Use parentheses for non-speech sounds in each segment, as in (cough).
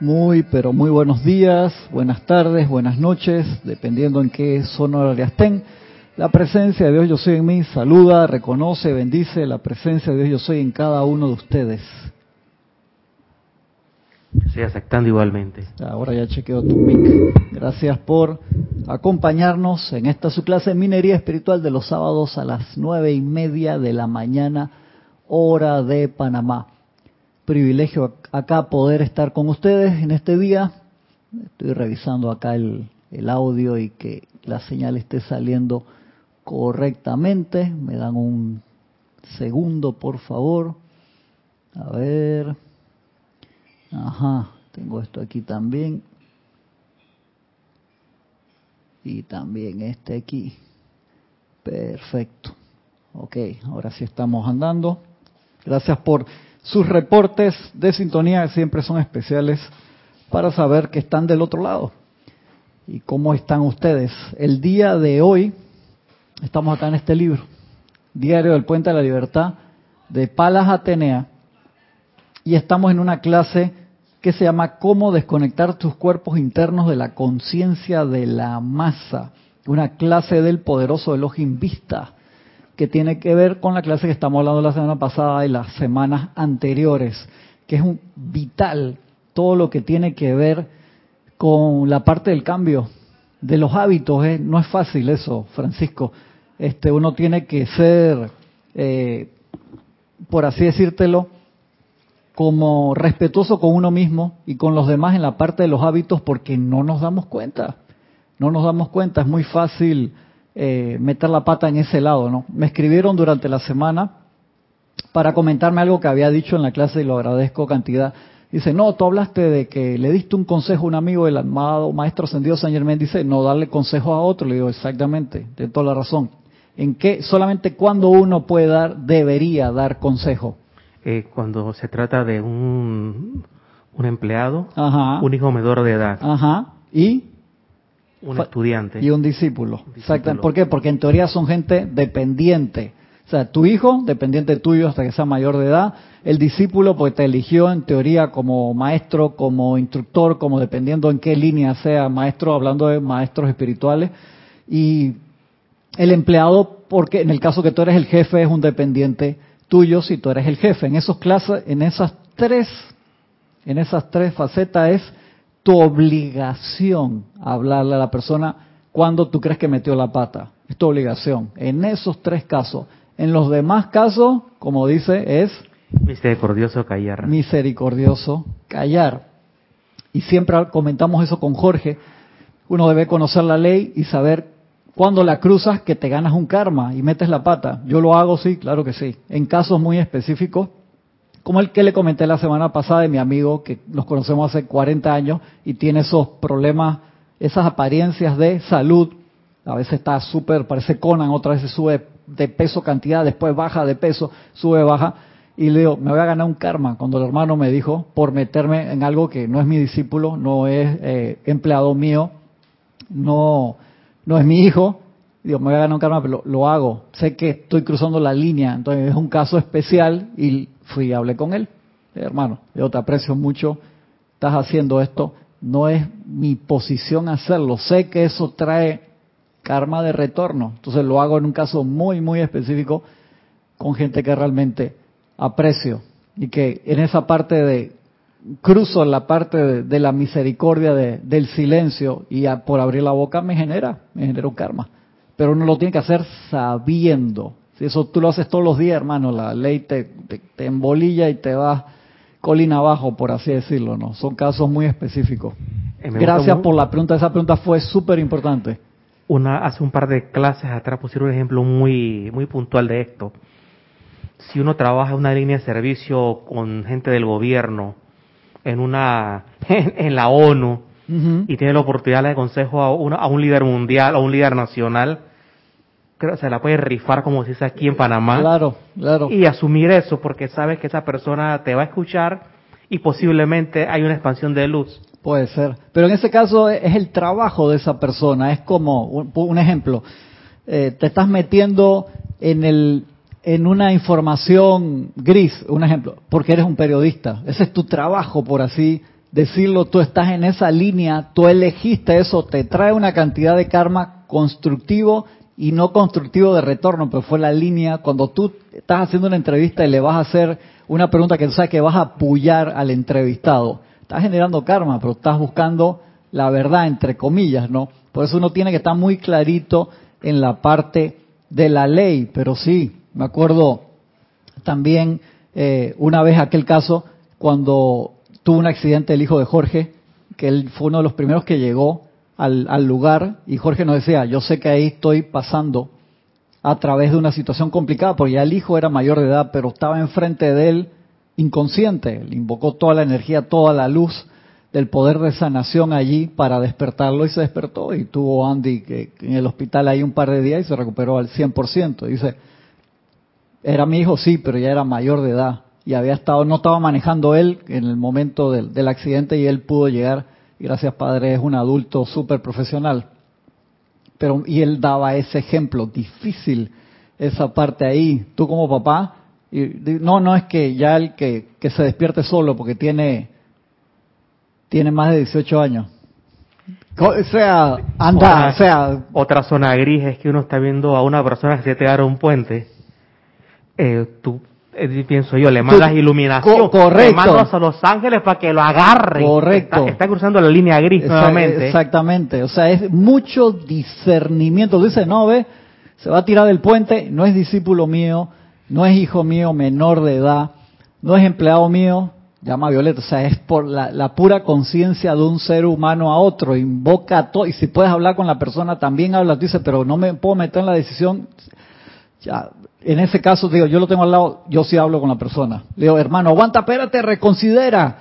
Muy, pero muy buenos días, buenas tardes, buenas noches, dependiendo en qué zona horaria estén. La presencia de Dios Yo Soy en mí saluda, reconoce, bendice la presencia de Dios Yo Soy en cada uno de ustedes. Estoy aceptando igualmente. Ahora ya chequeo tu mic. Gracias por acompañarnos en esta su clase de minería espiritual de los sábados a las nueve y media de la mañana, hora de Panamá. Privilegio acá poder estar con ustedes en este día. Estoy revisando acá el, audio y que la señal esté saliendo correctamente. Me dan un segundo, por favor. A ver. Ajá, tengo esto aquí también. Y también este aquí. Perfecto. Ok, ahora sí estamos andando. Gracias por sus reportes de sintonía, siempre son especiales para saber que están del otro lado. ¿Y cómo están ustedes? El día de hoy estamos acá en este libro, Diario del Puente de la Libertad, de Palas Atenea, y estamos en una clase que se llama Cómo desconectar tus cuerpos internos de la conciencia de la masa. Una clase del poderoso Elohim Vista, que tiene que ver con la clase que estamos hablando la semana pasada y las semanas anteriores, que es un vital todo lo que tiene que ver con la parte del cambio de los hábitos. ¿eh? No es fácil eso, Francisco. Este, uno tiene que ser, eh, por así decírtelo, como respetuoso con uno mismo y con los demás en la parte de los hábitos porque no nos damos cuenta. No nos damos cuenta, es muy fácil eh, meter la pata en ese lado, ¿no? Me escribieron durante la semana para comentarme algo que había dicho en la clase y lo agradezco cantidad. Dice, no, tú hablaste de que le diste un consejo a un amigo del amado Maestro Ascendido San Germán. Dice, no darle consejo a otro. Le digo, exactamente, de toda la razón. En que solamente cuando uno puede dar, debería dar consejo eh, cuando se trata de un, un empleado, un hijo menor de edad. Ajá. ¿Y? Un estudiante. Y un discípulo. Exacto. ¿Por qué? Porque en teoría son gente dependiente. O sea, tu hijo, dependiente tuyo hasta que sea mayor de edad. El discípulo, pues te eligió en teoría como maestro, como instructor, como dependiendo en qué línea sea maestro, hablando de maestros espirituales. Y el empleado, porque en el caso que tú eres el jefe, es un dependiente tuyo si tú eres el jefe. En esos clases, en esas tres, en esas tres facetas es tu obligación hablarle a la persona cuando tú crees que metió la pata. Es tu obligación. En esos tres casos. En los demás casos, como dice, es misericordioso callar. Misericordioso callar. Y siempre comentamos eso con Jorge. Uno debe conocer la ley y saber cuando la cruzas que te ganas un karma y metes la pata. Yo lo hago, sí, claro que sí. En casos muy específicos, como el que le comenté la semana pasada de mi amigo, que nos conocemos hace 40 años y tiene esos problemas, esas apariencias de salud. A veces está súper, parece Conan, otras veces sube de peso cantidad, después baja de peso, sube, baja. Y le digo, me voy a ganar un karma. Cuando el hermano me dijo, por meterme en algo que no es mi discípulo, no es eh, empleado mío, no no es mi hijo, digo, me voy a ganar un karma, pero lo, hago. Sé que estoy cruzando la línea, entonces es un caso especial y fui y hablé con él. hermano, yo te aprecio mucho, estás haciendo esto, no es mi posición hacerlo, sé que eso trae karma de retorno, entonces lo hago en un caso muy, muy específico con gente que realmente aprecio y que en esa parte de cruzo la parte de, la misericordia del silencio y por abrir la boca me genera, me genera un karma. Pero uno lo tiene que hacer sabiendo. Eso tú lo haces todos los días, hermano, la ley te, te, embolilla y te va colina abajo, por así decirlo, ¿no? Son casos muy específicos. Eh, Gracias por la pregunta, esa pregunta fue súper importante. Una, hace un par de clases atrás pusieron un ejemplo muy, muy puntual de esto. Si uno trabaja en una línea de servicio con gente del gobierno, en una (laughs) en, la ONU y tiene la oportunidad de consejo a, a un líder mundial, a un líder nacional, creo se la puede rifar como si dice aquí en Panamá. Claro, claro. Y asumir eso porque sabes que esa persona te va a escuchar y posiblemente hay una expansión de luz. Puede ser. Pero en ese caso es el trabajo de esa persona. Es como, un, ejemplo, eh, te estás metiendo en el en una información gris, un ejemplo, porque eres un periodista. Ese es tu trabajo, por así decirlo, tú estás en esa línea, tú elegiste eso, te trae una cantidad de karma constructivo y no constructivo de retorno, pero fue la línea cuando tú estás haciendo una entrevista y le vas a hacer una pregunta que tú sabes que vas a apoyar al entrevistado. Estás generando karma, pero estás buscando la verdad, entre comillas, ¿no? Por eso uno tiene que estar muy clarito en la parte de la ley, pero sí, me acuerdo también eh, una vez aquel caso cuando tuvo un accidente el hijo de Jorge, que él fue uno de los primeros que llegó al, lugar y Jorge nos decía, yo sé que ahí estoy pasando a través de una situación complicada, porque ya el hijo era mayor de edad, pero estaba enfrente de él inconsciente, le invocó toda la energía, toda la luz del poder de sanación allí para despertarlo y se despertó y tuvo Andy que en el hospital ahí un par de días y se recuperó al 100%. Dice, era mi hijo, sí, pero ya era mayor de edad y había estado, no estaba manejando él en el momento del accidente y él pudo llegar gracias Padre es un adulto súper profesional. Pero, y él daba ese ejemplo, difícil esa parte ahí. Tú como papá, y, no, no es que ya el que, que se despierte solo porque tiene, tiene más de 18 años. O sea, anda, o sea... Otra zona gris es que uno está viendo a una persona que se te agarra un puente. Eh, tú eh, pienso yo, le mandas iluminación, correcto. le mandas a Los Ángeles para que lo agarre. Correcto. Está, cruzando la línea gris nuevamente. Exactamente, o sea, es mucho discernimiento. Dice, no, ve, se va a tirar del puente, no es discípulo mío, no es hijo mío menor de edad, no es empleado mío, llama a Violeta, o sea, es por la, pura conciencia de un ser humano a otro, invoca a todo, y si puedes hablar con la persona, también habla, dice, pero no me puedo meter en la decisión, ya, en ese caso, digo, yo lo tengo al lado, yo sí hablo con la persona. Le digo, hermano, aguanta, espérate, reconsidera.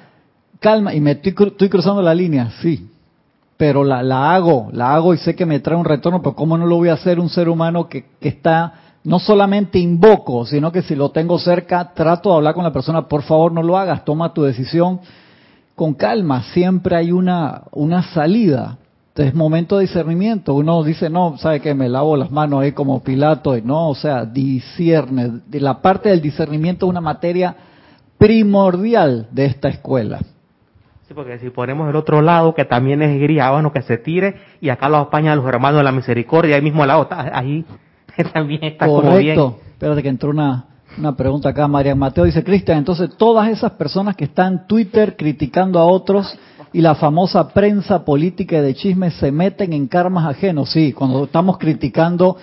Calma, y me estoy, cruzando la línea, sí. Pero la, la, hago, la hago y sé que me trae un retorno, pero ¿cómo no lo voy a hacer un ser humano que, que está, no solamente invoco, sino que si lo tengo cerca, trato de hablar con la persona, por favor no lo hagas, toma tu decisión con calma, siempre hay una, una salida es momento de discernimiento. Uno dice, no, sabe que me lavo las manos ahí como Pilato, y no, o sea, discierne. De la parte del discernimiento es una materia primordial de esta escuela. Sí, porque si ponemos el otro lado, que también es gris, bueno, que se tire, y acá lo apañan los hermanos de la misericordia, ahí mismo al lado, ahí (laughs) también está Correcto. como bien. Espérate que entró una, una pregunta acá, María Mateo dice, Cristian, entonces todas esas personas que están en Twitter criticando a otros y la famosa prensa política de chismes se meten en karmas ajenos. Sí, cuando estamos criticando,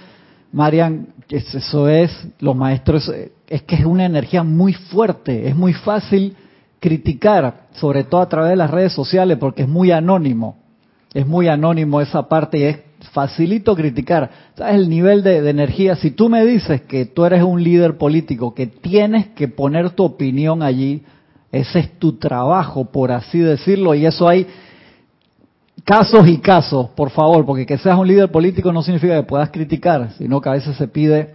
Marian, eso es, los maestros, es que es una energía muy fuerte, es muy fácil criticar, sobre todo a través de las redes sociales, porque es muy anónimo, es muy anónimo esa parte y es facilito criticar. ¿Sabes el nivel de, de, energía? Si tú me dices que tú eres un líder político, que tienes que poner tu opinión allí, ese es tu trabajo, por así decirlo, y eso hay casos y casos, por favor, porque que seas un líder político no significa que puedas criticar, sino que a veces se pide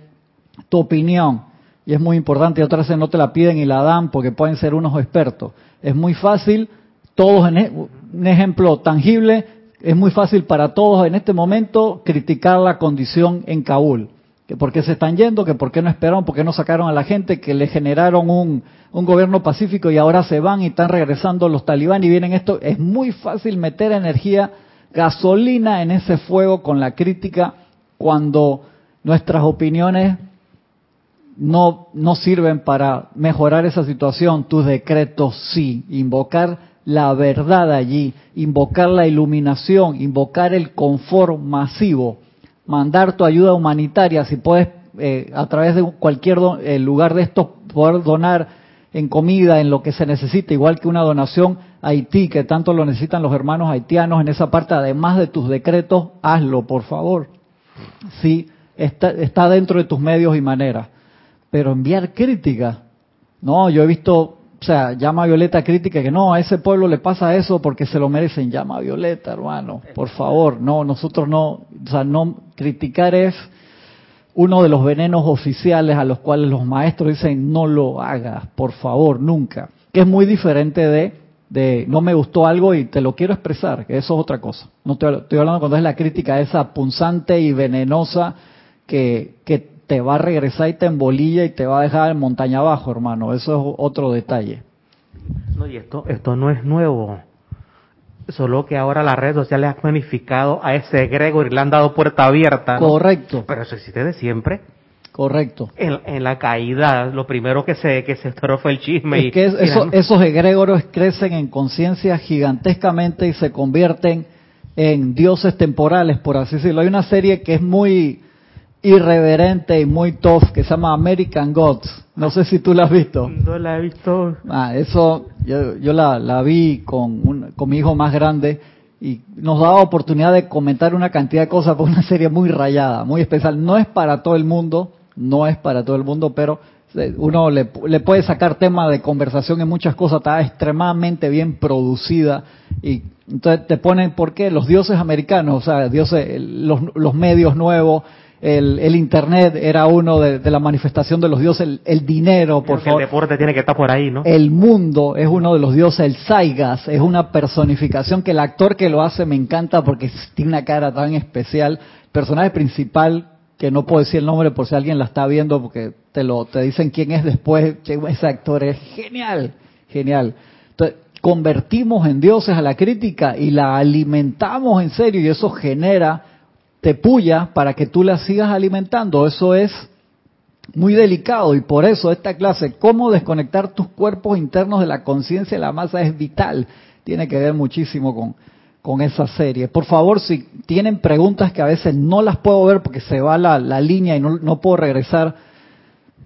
tu opinión. Y es muy importante, y otras veces no te la piden y la dan porque pueden ser unos expertos. Es muy fácil, todos en e, un ejemplo tangible, es muy fácil para todos en este momento criticar la condición en Kabul que por qué se están yendo, que por qué no esperaron, por qué no sacaron a la gente, que le generaron un, un gobierno pacífico y ahora se van y están regresando los talibán y vienen esto. Es muy fácil meter energía, gasolina en ese fuego con la crítica cuando nuestras opiniones no, no sirven para mejorar esa situación. Tus decretos sí, invocar la verdad allí, invocar la iluminación, invocar el confort masivo mandar tu ayuda humanitaria, si puedes eh, a través de cualquier eh, lugar de estos poder donar en comida, en lo que se necesite, igual que una donación a Haití, que tanto lo necesitan los hermanos haitianos en esa parte, además de tus decretos, hazlo, por favor. Sí, está, está dentro de tus medios y maneras. Pero enviar crítica, no, yo he visto o sea, llama a Violeta crítica que no, a ese pueblo le pasa eso porque se lo merecen. Llama a Violeta, hermano, por favor. No, nosotros no, o sea, no, criticar es uno de los venenos oficiales a los cuales los maestros dicen no lo hagas, por favor, nunca. Que es muy diferente de, de no me gustó algo y te lo quiero expresar, que eso es otra cosa. No estoy, estoy hablando cuando es la crítica esa punzante y venenosa que, que te va a regresar y te embolilla y te va a dejar en montaña abajo, hermano. Eso es otro detalle. No, y esto, esto no es nuevo. Solo que ahora las redes sociales han magnificado a ese Gregor y le han dado puerta abierta. Correcto. Pero eso existe de siempre. Correcto. En, la caída, lo primero que se que se fue el chisme. Es que esos egregoros crecen en conciencia gigantescamente y se convierten en dioses temporales, por así decirlo. Hay una serie que es muy irreverente y muy tough que se llama American Gods. No sé si tú la has visto. No la he visto. Ah, eso yo, yo la, la vi con, con mi hijo más grande y nos daba oportunidad de comentar una cantidad de cosas por una serie muy rayada, muy especial. No es para todo el mundo, no es para todo el mundo, pero eh, uno le, le puede sacar tema de conversación en muchas cosas, está extremadamente bien producida y entonces te ponen, ¿por qué? Los dioses americanos, o sea, dioses, los, los medios nuevos, el, el, Internet era uno de, la manifestación de los dioses, el, dinero, por favor. El deporte tiene que estar por ahí, ¿no? El mundo es uno de los dioses, el Saigas es una personificación que el actor que lo hace me encanta porque tiene una cara tan especial. Personaje principal, que no puedo decir el nombre por si alguien la está viendo porque te lo te dicen quién es después, ese actor es genial, genial. Entonces, convertimos en dioses a la crítica y la alimentamos en serio y eso genera te puya para que tú la sigas alimentando. Eso es muy delicado y por eso esta clase, cómo desconectar tus cuerpos internos de la conciencia de la masa es vital. Tiene que ver muchísimo con, con esa serie. Por favor, si tienen preguntas que a veces no las puedo ver porque se va la, la línea y no, no puedo regresar,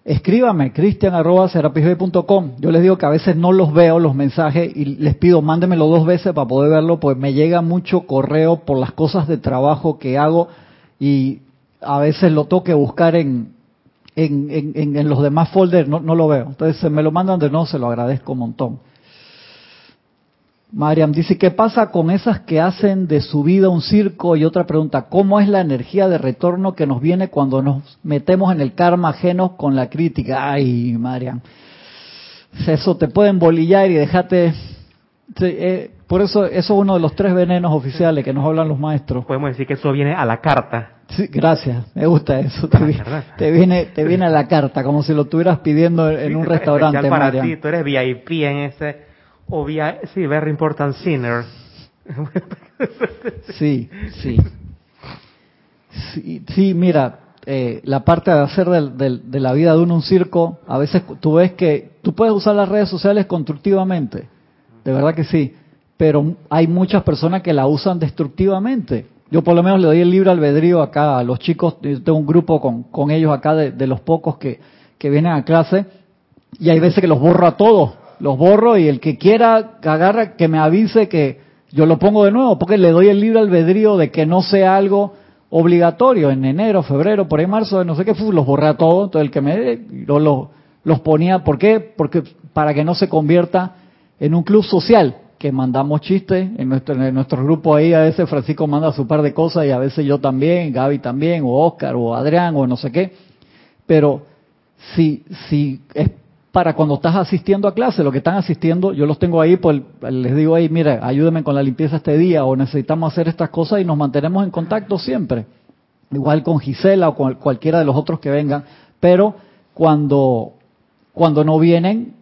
escríbame, cristian.com. Yo les digo que a veces no los veo los mensajes y les pido, mándenmelo dos veces para poder verlo, pues me llega mucho correo por las cosas de trabajo que hago y a veces lo tengo que buscar en, en, en, en los demás folders, no, no lo veo. Entonces, me lo mandan de no, se lo agradezco un montón. Mariam dice, ¿qué pasa con esas que hacen de su vida un circo? Y otra pregunta, ¿cómo es la energía de retorno que nos viene cuando nos metemos en el karma ajeno con la crítica? Ay, Mariam, eso te puede embolillar y dejarte... Eh, por eso, eso es uno de los tres venenos oficiales que nos hablan los maestros. Podemos decir que eso viene a la carta. Sí, gracias, me gusta eso. Te, viene, te viene a la carta, como si lo estuvieras pidiendo en un restaurante. Para ti, tú eres VIP en ese o sí, very important sinner. (laughs) sí, sí. Sí, mira, eh, la parte de hacer de la vida de uno un circo, a veces tú ves que tú puedes usar las redes sociales constructivamente, de verdad que sí, pero hay muchas personas que la usan destructivamente. Yo por lo menos le doy el libre albedrío acá a los chicos, tengo un grupo con, con ellos acá de, de los pocos que, que vienen a clase y hay veces que los borro a todos los borro y el que quiera agarra que me avise que yo lo pongo de nuevo, porque le doy el libre albedrío de que no sea algo obligatorio en enero, febrero, por ahí marzo, no sé qué, los borré a todos, entonces el que me yo los, los ponía, ¿por qué? Porque para que no se convierta en un club social, que mandamos chistes en nuestro, en nuestro grupo ahí, a veces Francisco manda su par de cosas y a veces yo también, Gaby también, o Oscar, o Adrián, o no sé qué, pero si, si es para cuando estás asistiendo a clase, lo que están asistiendo, yo los tengo ahí, pues les digo ahí, mira, ayúdenme con la limpieza este día o necesitamos hacer estas cosas y nos mantenemos en contacto siempre. Igual con Gisela o con cualquiera de los otros que vengan, pero cuando, cuando no vienen,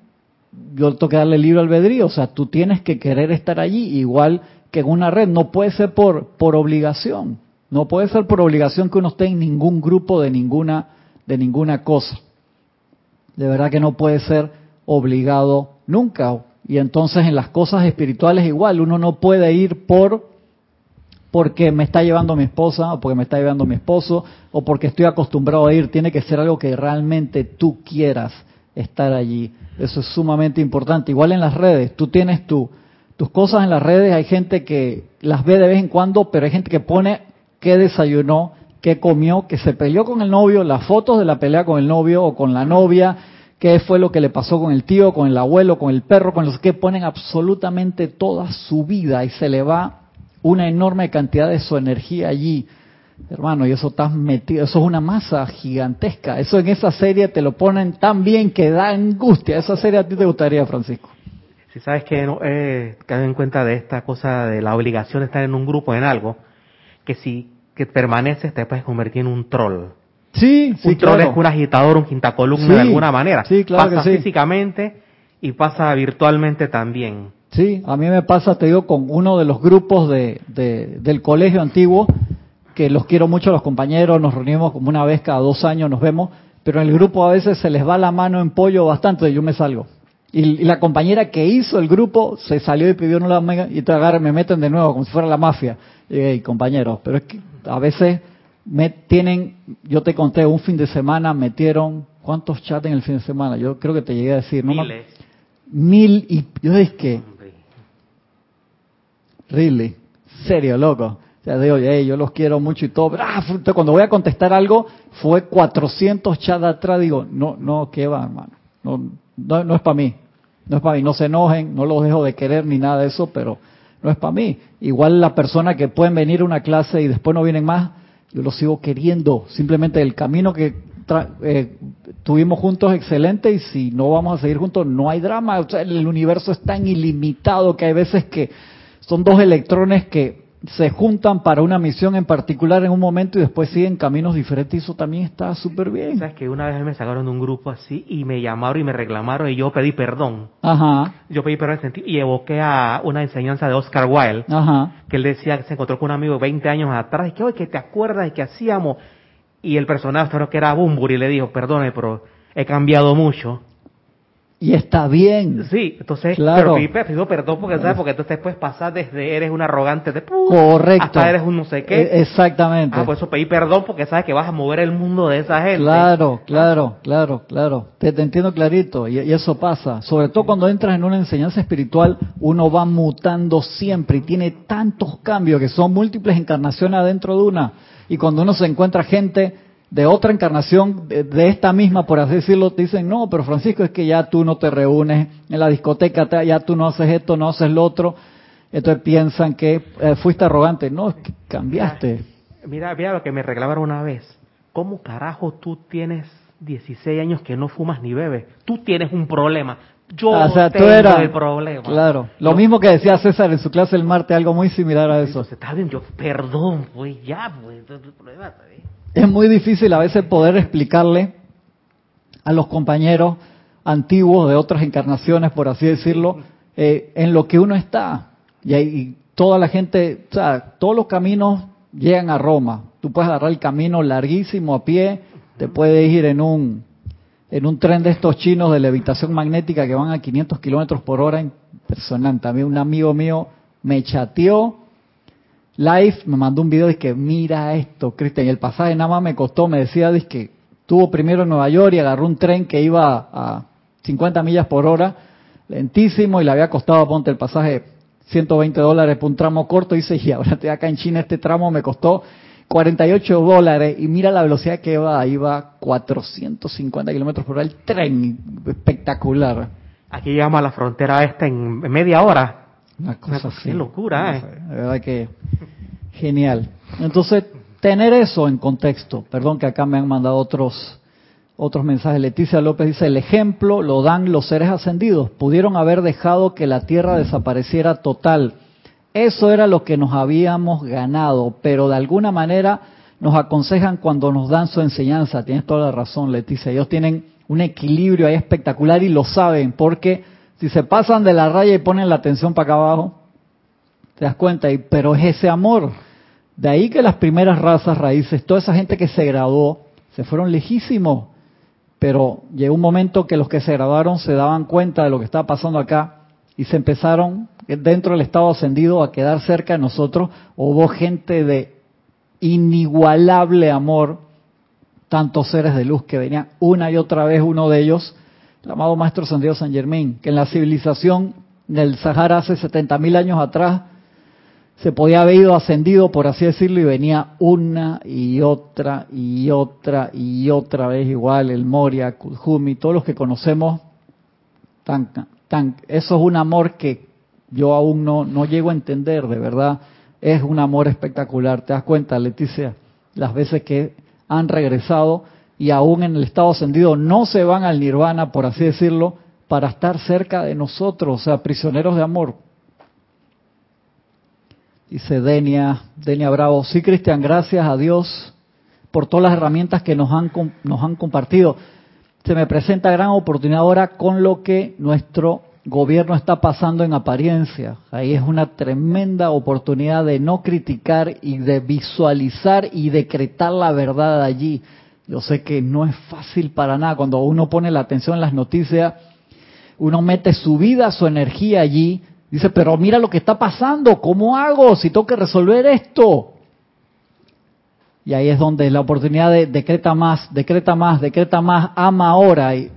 yo tengo que darle libre albedrío, o sea, tú tienes que querer estar allí, igual que en una red, no puede ser por, por obligación, no puede ser por obligación que uno esté en ningún grupo de ninguna, de ninguna cosa. De verdad que no puede ser obligado nunca. Y entonces en las cosas espirituales igual, uno no puede ir por porque me está llevando mi esposa o porque me está llevando mi esposo o porque estoy acostumbrado a ir, tiene que ser algo que realmente tú quieras estar allí. Eso es sumamente importante. Igual en las redes, tú tienes tu, tus cosas en las redes, hay gente que las ve de vez en cuando, pero hay gente que pone qué desayunó, qué comió, que se peleó con el novio, las fotos de la pelea con el novio o con la novia, qué fue lo que le pasó con el tío, con el abuelo, con el perro, con los que ponen absolutamente toda su vida y se le va una enorme cantidad de su energía allí. Hermano, y eso estás metido, eso es una masa gigantesca. Eso en esa serie te lo ponen tan bien que da angustia. Esa serie a ti te gustaría, Francisco. Si sabes que no, eh, en cuenta de esta cosa de la obligación de estar en un grupo en algo, que si que permaneces te puedes convertir en un troll. Sí, sí, un troll es un agitador, un quintacolumna de alguna manera. Sí, claro pasa físicamente y pasa virtualmente también. Sí, a mí me pasa, te digo, con uno de los grupos de, de- del colegio antiguo, que los quiero mucho los compañeros, nos reunimos como una vez cada dos años, nos vemos, pero en el grupo a veces se les va la mano en pollo bastante, yo me salgo. Y, y la compañera que hizo el grupo se salió y pidió una mega y te agarran, me meten de nuevo como si fuera la mafia. Y, hey, compañeros, pero es que a veces me tienen, yo te conté, un fin de semana metieron, ¿cuántos chats en el fin de semana? Yo creo que te llegué a decir, ¿no? Miles. Mil y yo dije Hombre. really, serio, loco. O sea, digo, hey, yo los quiero mucho y todo, pero ah, cuando voy a contestar algo, fue 400 chats atrás, digo, no, no, ¿qué va, hermano? No, no, no es para mí, no es para mí, no se enojen, no los dejo de querer ni nada de eso, pero no es para mí. Igual la persona que pueden venir a una clase y después no vienen más, yo los sigo queriendo, simplemente el camino que eh, tuvimos juntos excelente y si no vamos a seguir juntos no hay drama, o sea, el universo es tan ilimitado que hay veces que son dos electrones que se juntan para una misión en particular en un momento y después siguen caminos diferentes y eso también está súper bien. Sabes que una vez me sacaron de un grupo así y me llamaron y me reclamaron y yo pedí perdón. Ajá, Yo pedí perdón en sentido- y evoqué a una enseñanza de Oscar Wilde ajá, que él decía que se encontró con un amigo 20 años atrás y que, oye, que te acuerdas de que hacíamos. Y el personaje, creo que era Bumburi, le dijo, perdone, pero he cambiado mucho. Y está bien. Sí, entonces, Claro. pero pidió perdón porque, ¿sabes? Porque entonces puedes pasar desde eres un arrogante de pu- Correcto. hasta eres un no sé qué. E- Exactamente. Ah, por eso pedí perdón porque sabes que vas a mover el mundo de esa gente. Claro, claro, claro, claro. Te, te entiendo clarito y, y eso pasa. Sobre todo cuando entras en una enseñanza espiritual, uno va mutando siempre y tiene tantos cambios que son múltiples encarnaciones adentro de una. Y cuando uno se encuentra gente de otra encarnación, de, de esta misma, por así decirlo, te dicen, no, pero Francisco, es que ya tú no te reúnes en la discoteca, te- ya tú no haces esto, no haces lo otro. Entonces piensan que eh, fuiste arrogante. No, es que cambiaste. Mira, mira lo que me reclamaron una vez. ¿Cómo carajo tú tienes 16 años que no fumas ni bebes? Tú tienes un problema. Yo o sea, tú tengo eras. el problema. Claro. Lo Yo- mismo que decía César en su clase el martes, algo muy similar a eso. Entonces, está bien, yo, perdón, pues ya, pues, hay problema, está bien. Es muy difícil a veces poder explicarle a los compañeros antiguos de otras encarnaciones, por así decirlo, eh, en lo que uno está. Y, ahí- toda la gente, o sea, todos los caminos llegan a Roma. Tú puedes agarrar el camino larguísimo a pie, te puedes ir en un en un tren de estos chinos de levitación magnética que van a 500 kilómetros por hora, impresionante. A mí un amigo mío me chateó live, me mandó un video de que mira esto, Cristian, y el pasaje nada más me costó, me decía, dice que estuvo primero en Nueva York y agarró un tren que iba a 50 millas por hora, lentísimo, y le había costado, ponte el pasaje, 120 dólares por un tramo corto, y dice, y ahora estoy acá en China, este tramo me costó 48 dólares, y mira la velocidad que va, iba 450 kilómetros por hora, el tren, espectacular. Aquí llegamos a la frontera esta en media hora. Una cosa así. qué locura, ¿eh? De verdad que genial. Entonces, tener eso en contexto. Perdón que acá me han mandado otros otros mensajes. Leticia López dice, el ejemplo lo dan los seres ascendidos. Pudieron haber dejado que la Tierra desapareciera total. Eso era lo que nos habíamos ganado, pero de alguna manera nos aconsejan cuando nos dan su enseñanza. Tienes toda la razón, Leticia. Ellos tienen un equilibrio ahí espectacular y lo saben, porque si se pasan de la raya y ponen la atención para acá abajo, te das cuenta, y, pero es ese amor. De ahí que las primeras razas raíces, toda esa gente que se graduó, se fueron lejísimos. Pero llegó un momento que los que se graduaron se daban cuenta de lo que estaba pasando acá y se empezaron dentro del estado ascendido a quedar cerca de nosotros. Hubo gente de inigualable amor, tantos seres de luz que venían una y otra vez uno de ellos, el amado Maestro Ascendido San Germán, que en la civilización del Sahara hace 70.000 años atrás se podía haber ido ascendido, por así decirlo, y venía una y otra y otra y otra vez igual, el Moria, Kujumi, todos los que conocemos, tan, tan, eso es un amor que yo aún no, no llego a entender, de verdad, es un amor espectacular, te das cuenta, Leticia, las veces que han regresado y aún en el estado ascendido no se van al nirvana, por así decirlo, para estar cerca de nosotros, o sea, prisioneros de amor. Dice Denia, Denia Bravo. Sí, Cristian, gracias a Dios por todas las herramientas que nos han, nos han compartido. Se me presenta gran oportunidad ahora con lo que nuestro gobierno está pasando en apariencia. Ahí es una tremenda oportunidad de no criticar y de visualizar y decretar la verdad allí. Yo sé que no es fácil para nada. Cuando uno pone la atención en las noticias, uno mete su vida, su energía allí. Dice, pero mira lo que está pasando, ¿cómo hago si tengo que resolver esto? Y ahí es donde la oportunidad de decreta más, decreta más, decreta más, ama ahora. Y,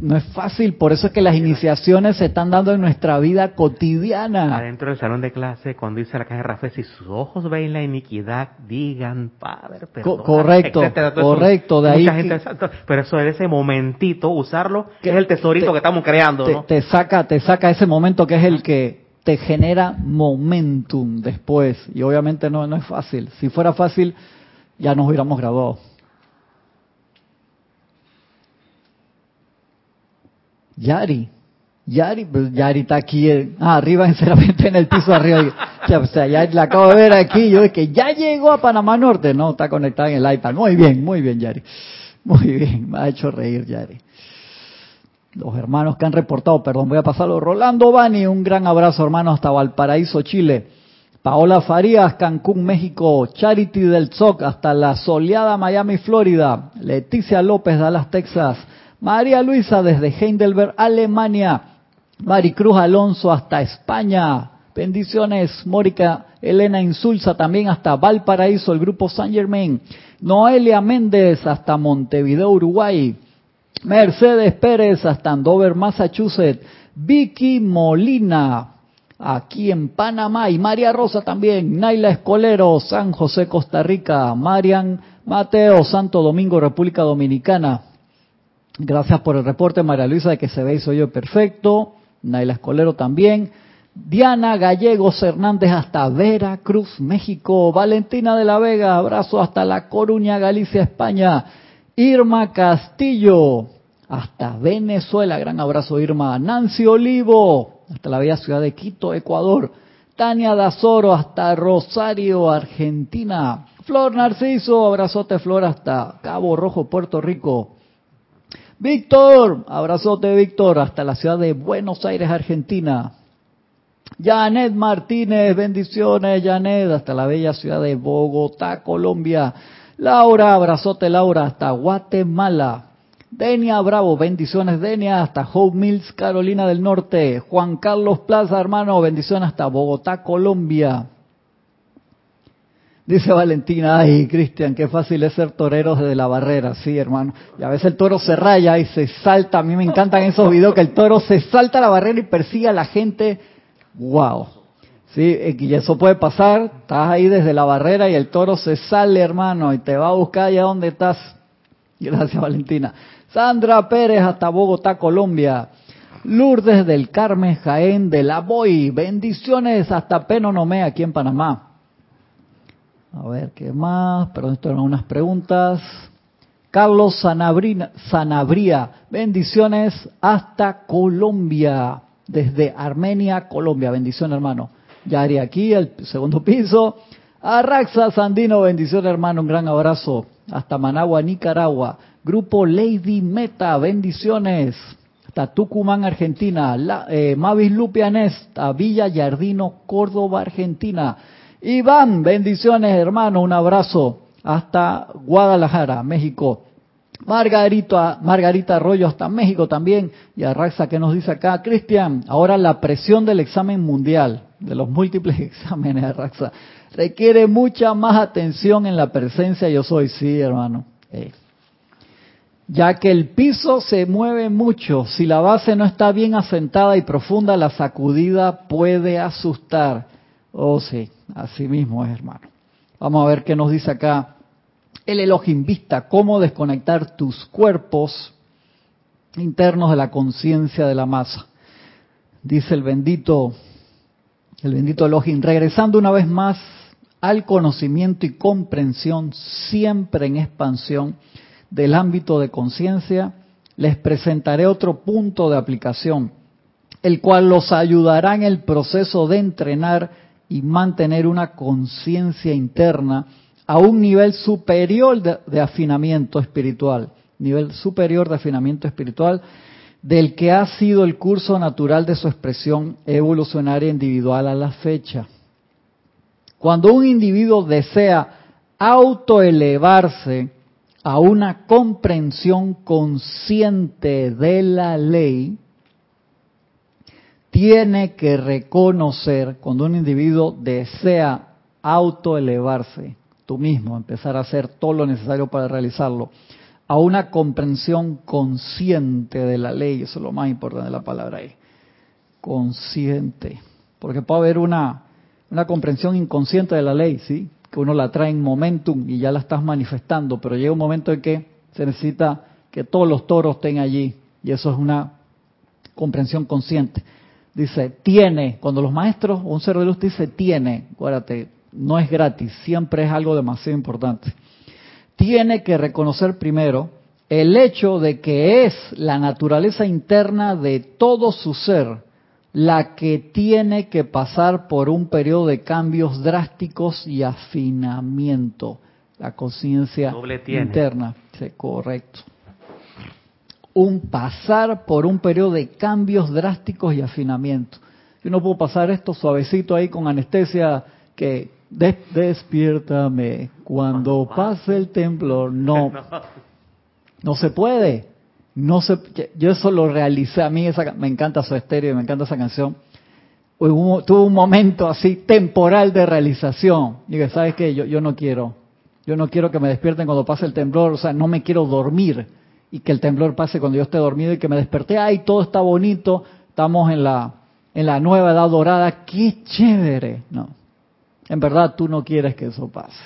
no es fácil, por eso es que las iniciaciones se están dando en nuestra vida cotidiana. Adentro del salón de clase, cuando dice la caja de Rafael, si sus ojos ven la iniquidad, digan, Padre, perdón. correcto, correcto. De ahí pero eso es ese momentito, usarlo, que es el tesorito que estamos creando. Te, te, saca, te saca ese momento que es el que te genera momentum después. Y obviamente no, no es fácil. Si fuera fácil, ya nos hubiéramos graduado. Yari, Yari, pues Yari está aquí, ah, arriba, (laughs) sinceramente en el piso arriba. O sea, ya la acabo de ver aquí, yo de que ya llegó a Panamá Norte, no, está conectada en el iPad. Muy bien, muy bien, Yari. Muy bien, me ha hecho reír, Yari. Los hermanos que han reportado, perdón, voy a pasarlo. Rolando Bani, un gran abrazo, hermano, hasta Valparaíso, Chile. Paola Farías, Cancún, México. Charity del ZOC, hasta la soleada Miami, Florida. Leticia López, Dallas, Texas. María Luisa, desde Heidelberg, Alemania. Maricruz Alonso, hasta España. Bendiciones, Mórica Elena Insulza, también hasta Valparaíso, el grupo San Germain. Noelia Méndez, hasta Montevideo, Uruguay. Mercedes Pérez, hasta Andover, Massachusetts. Vicky Molina, aquí en Panamá y María Rosa también, Naila Escolero, San José, Costa Rica, Marian Mateo, Santo Domingo, República Dominicana. Gracias por el reporte, María Luisa, de que se ve y perfecto. Naila Escolero también. Diana Gallegos Hernández hasta Veracruz, México. Valentina de la Vega, abrazo hasta La Coruña, Galicia, España. Irma Castillo, hasta Venezuela. Gran abrazo, Irma. Nancy Olivo, hasta la bella ciudad de Quito, Ecuador. Tania Dazoro hasta Rosario, Argentina. Flor Narciso, abrazote Flor hasta Cabo Rojo, Puerto Rico. Víctor, abrazote Víctor hasta la ciudad de Buenos Aires, Argentina. Janet Martínez, bendiciones Janet hasta la bella ciudad de Bogotá, Colombia. Laura, abrazote Laura hasta Guatemala. Denia Bravo, bendiciones Denia, hasta Hope Mills, Carolina del Norte. Juan Carlos Plaza, hermano, bendiciones hasta Bogotá, Colombia. Dice Valentina, ay Cristian, qué fácil es ser torero desde la barrera, sí hermano. Y a veces el toro se raya y se salta, a mí me encantan esos videos que el toro se salta a la barrera y persigue a la gente. Wow. Sí, y eso puede pasar, estás ahí desde la barrera y el toro se sale hermano y te va a buscar allá donde estás. Gracias Valentina. Sandra Pérez hasta Bogotá, Colombia. Lourdes del Carmen Jaén de la Boy. Bendiciones hasta Penonomé aquí en Panamá. A ver, ¿qué más? Perdón, esto eran unas preguntas. Carlos Sanabria. Bendiciones hasta Colombia. Desde Armenia, Colombia. Bendiciones, hermano. Yari aquí, el segundo piso. Arraxa Sandino, bendiciones, hermano. Un gran abrazo. Hasta Managua, Nicaragua. Grupo Lady Meta, bendiciones. Hasta Tucumán, Argentina. La, eh, Mavis Lupianés, hasta Villa Yardino, Córdoba, Argentina. Iván, bendiciones, hermano. Un abrazo. Hasta Guadalajara, México. Margarita, Margarita Arroyo hasta México también. Y Arraxa, que nos dice acá? Cristian, ahora la presión del examen mundial, de los múltiples (laughs) exámenes, Arraxa, requiere mucha más atención en la presencia yo soy. Sí, hermano. Ya que el piso se mueve mucho, si la base no está bien asentada y profunda, la sacudida puede asustar. Oh sí, así mismo es, hermano. Vamos a ver qué nos dice acá el Elohim Vista, cómo desconectar tus cuerpos internos de la conciencia de la masa. Dice el bendito, el bendito Elohim, regresando una vez más al conocimiento y comprensión siempre en expansión del ámbito de conciencia, les presentaré otro punto de aplicación, el cual los ayudará en el proceso de entrenar y mantener una conciencia interna a un nivel superior de, afinamiento espiritual, nivel superior de afinamiento espiritual. del que ha sido el curso natural de su expresión evolucionaria individual a la fecha. Cuando un individuo desea autoelevarse a una comprensión consciente de la ley, tiene que reconocer, cuando un individuo desea autoelevarse, tú mismo, empezar a hacer todo lo necesario para realizarlo, a una comprensión consciente de la ley, eso es lo más importante de la palabra ahí, consciente, porque puede haber una, una comprensión inconsciente de la ley, ¿sí? Que uno la trae en momentum y ya la estás manifestando, pero llega un momento en que se necesita que todos los toros estén allí y eso es una comprensión consciente. Dice, tiene, cuando los maestros, un ser de luz dice tiene, acuérdate, no es gratis, siempre es algo demasiado importante. Tiene que reconocer primero el hecho de que es la naturaleza interna de todo su ser la que tiene que pasar por un periodo de cambios drásticos y afinamiento. La conciencia interna. Sí, correcto. Un pasar por un periodo de cambios drásticos y afinamiento. Yo no puedo pasar esto suavecito ahí con anestesia que despiértame cuando pase el temblor. (laughs) No, no se puede. No sé, yo eso lo realicé, a mí esa, me encanta su estéreo, me encanta esa canción. tuve un momento así temporal de realización. Dije, ¿sabes qué? Yo, yo no quiero. Yo no quiero que me despierten cuando pase el temblor, o sea, no me quiero dormir y que el temblor pase cuando yo esté dormido y que me desperté, ay, todo está bonito, estamos en la, en la nueva edad dorada, qué chévere. No, en verdad tú no quieres que eso pase.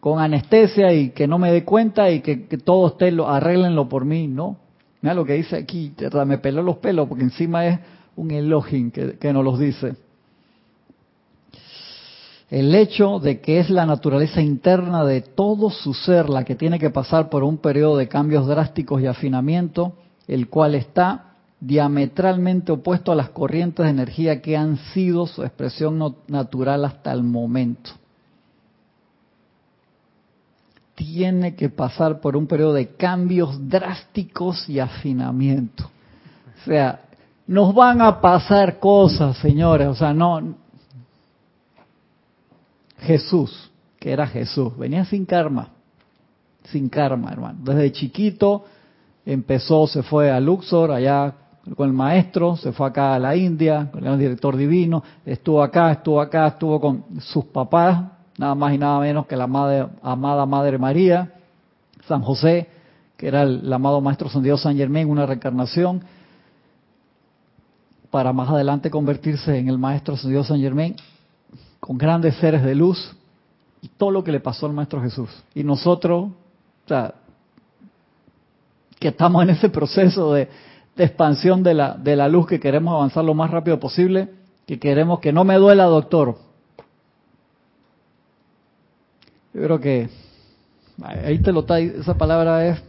Con anestesia y que no me dé cuenta y que, que todo esté, lo, arreglenlo por mí, no. Mira lo que dice aquí, me peló los pelos porque encima es un elogio que, que nos los dice. El hecho de que es la naturaleza interna de todo su ser la que tiene que pasar por un periodo de cambios drásticos y afinamiento, el cual está diametralmente opuesto a las corrientes de energía que han sido su expresión natural hasta el momento tiene que pasar por un periodo de cambios drásticos y afinamiento. O sea, nos van a pasar cosas, señores. O sea, no. Jesús, que era Jesús, venía sin karma. Sin karma, hermano. Desde chiquito empezó, se fue a Luxor, allá con el maestro, se fue acá a la India, con el director divino, estuvo acá, estuvo acá, estuvo con sus papás, nada más y nada menos que la amada Madre María, San José, que era el, amado Maestro San Dios San Germán, una reencarnación, para más adelante convertirse en el Maestro San Dios San Germán, con grandes seres de luz, y todo lo que le pasó al Maestro Jesús. Y nosotros, o sea, que estamos en ese proceso de, de expansión de la, de la luz, que queremos avanzar lo más rápido posible, que queremos que no me duela, doctor, yo creo que ahí te lo está, esa palabra es,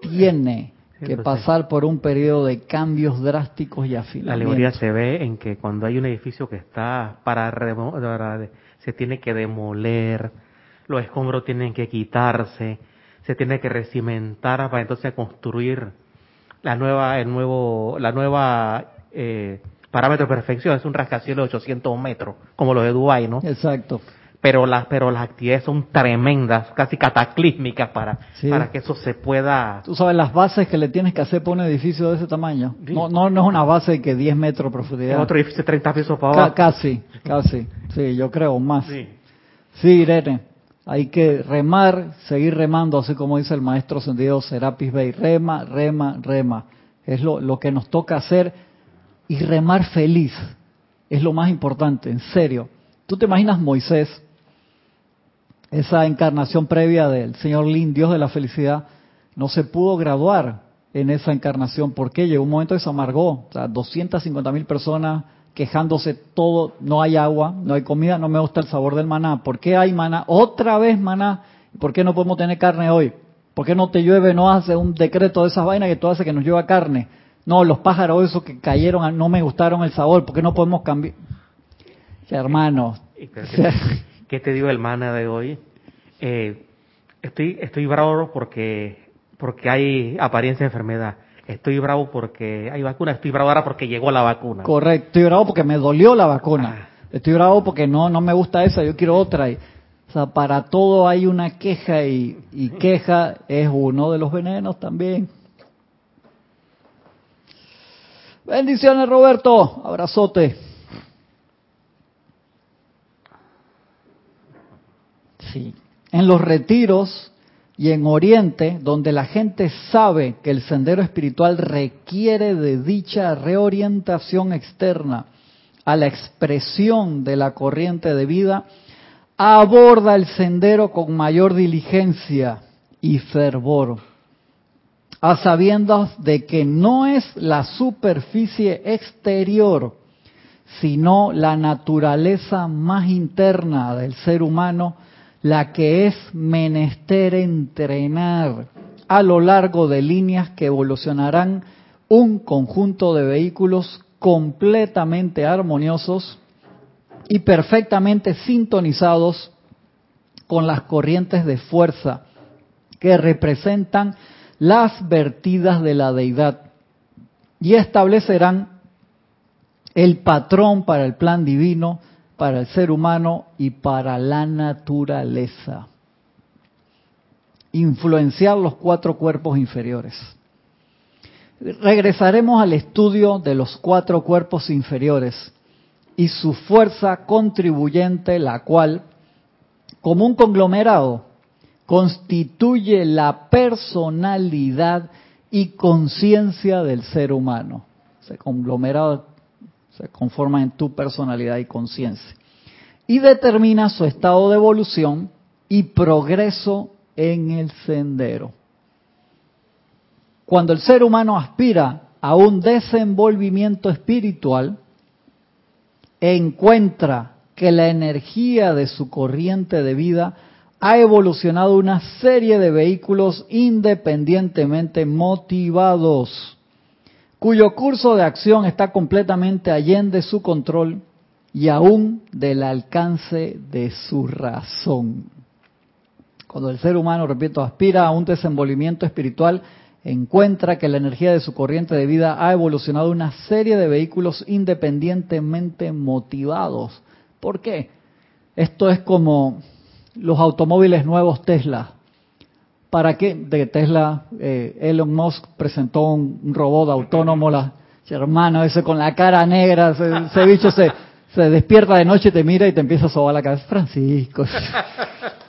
tiene que pasar por un periodo de cambios drásticos y afinamiento. La alegoría se ve en que cuando hay un edificio que está para, se tiene que demoler, los escombros tienen que quitarse, se tiene que recimentar para entonces construir la nueva, el nuevo, la nueva eh, parámetro de perfección, es un rascacielos de 800 metros, como los de Dubái, ¿no? Exacto pero las pero las actividades son tremendas, casi cataclísmicas para para que eso se pueda. Tú sabes las bases que le tienes que hacer para un edificio de ese tamaño. No, no no es una base que 10 metros de profundidad. otro edificio de 30 pisos para abajo. casi, casi. Sí, yo creo más. Sí. sí, Irene. Hay que remar, seguir remando, así como dice el maestro sentido Serapis Bey. Rema, rema, rema. Es lo, lo que nos toca hacer y remar feliz. Es lo más importante, en serio. ¿Tú te imaginas Moisés esa encarnación previa del señor Lin, Dios de la felicidad, no se pudo graduar en esa encarnación. Porque llegó un momento que se amargó, o sea, 250 mil personas quejándose todo, no hay agua, no hay comida, no me gusta el sabor del maná, ¿por qué hay maná? Otra vez maná, ¿por qué no podemos tener carne hoy? ¿Por qué no te llueve, no hace un decreto de esas vainas que todo hace que nos llueva carne? No, los pájaros esos que cayeron no me gustaron el sabor, ¿por qué no podemos cambiar? Hermanos, ¿Qué te digo el mana de hoy? Eh, estoy, estoy bravo porque, porque hay apariencia de enfermedad. estoy bravo porque hay vacuna, estoy bravo ahora porque llegó la vacuna. Correcto, estoy bravo porque me dolió la vacuna. Ah. Estoy bravo porque no, no me gusta esa, yo quiero otra. Y, o sea, para todo hay una queja y, y queja es uno de los venenos también. Bendiciones Roberto, abrazote. En los retiros y en Oriente, donde la gente sabe que el sendero espiritual requiere de dicha reorientación externa a la expresión de la corriente de vida, aborda el sendero con mayor diligencia y fervor, a sabiendas de que no es la superficie exterior, sino la naturaleza más interna del ser humano la que es menester entrenar a lo largo de líneas que evolucionarán un conjunto de vehículos completamente armoniosos y perfectamente sintonizados con las corrientes de fuerza que representan las vertidas de la deidad y establecerán el patrón para el plan divino para el ser humano y para la naturaleza. Influenciar los cuatro cuerpos inferiores. Regresaremos al estudio de los cuatro cuerpos inferiores y su fuerza contribuyente, la cual, como un conglomerado, constituye la personalidad y conciencia del ser humano. Ese conglomerado se conforma en tu personalidad y conciencia. Y determina su estado de evolución y progreso en el sendero. Cuando el ser humano aspira a un desenvolvimiento espiritual, encuentra que la energía de su corriente de vida ha evolucionado una serie de vehículos independientemente motivados cuyo curso de acción está completamente allende su control y aún del alcance de su razón. Cuando el ser humano, repito, aspira a un desenvolvimiento espiritual, encuentra que la energía de su corriente de vida ha evolucionado una serie de vehículos independientemente motivados. ¿Por qué? Esto es como los automóviles nuevos Tesla. ¿Para qué? De Tesla, eh, Elon Musk presentó un, robot autónomo, la hermano, ese con la cara negra, ese, bicho se, se despierta de noche, te mira y te empieza a sobar la cabeza. Francisco.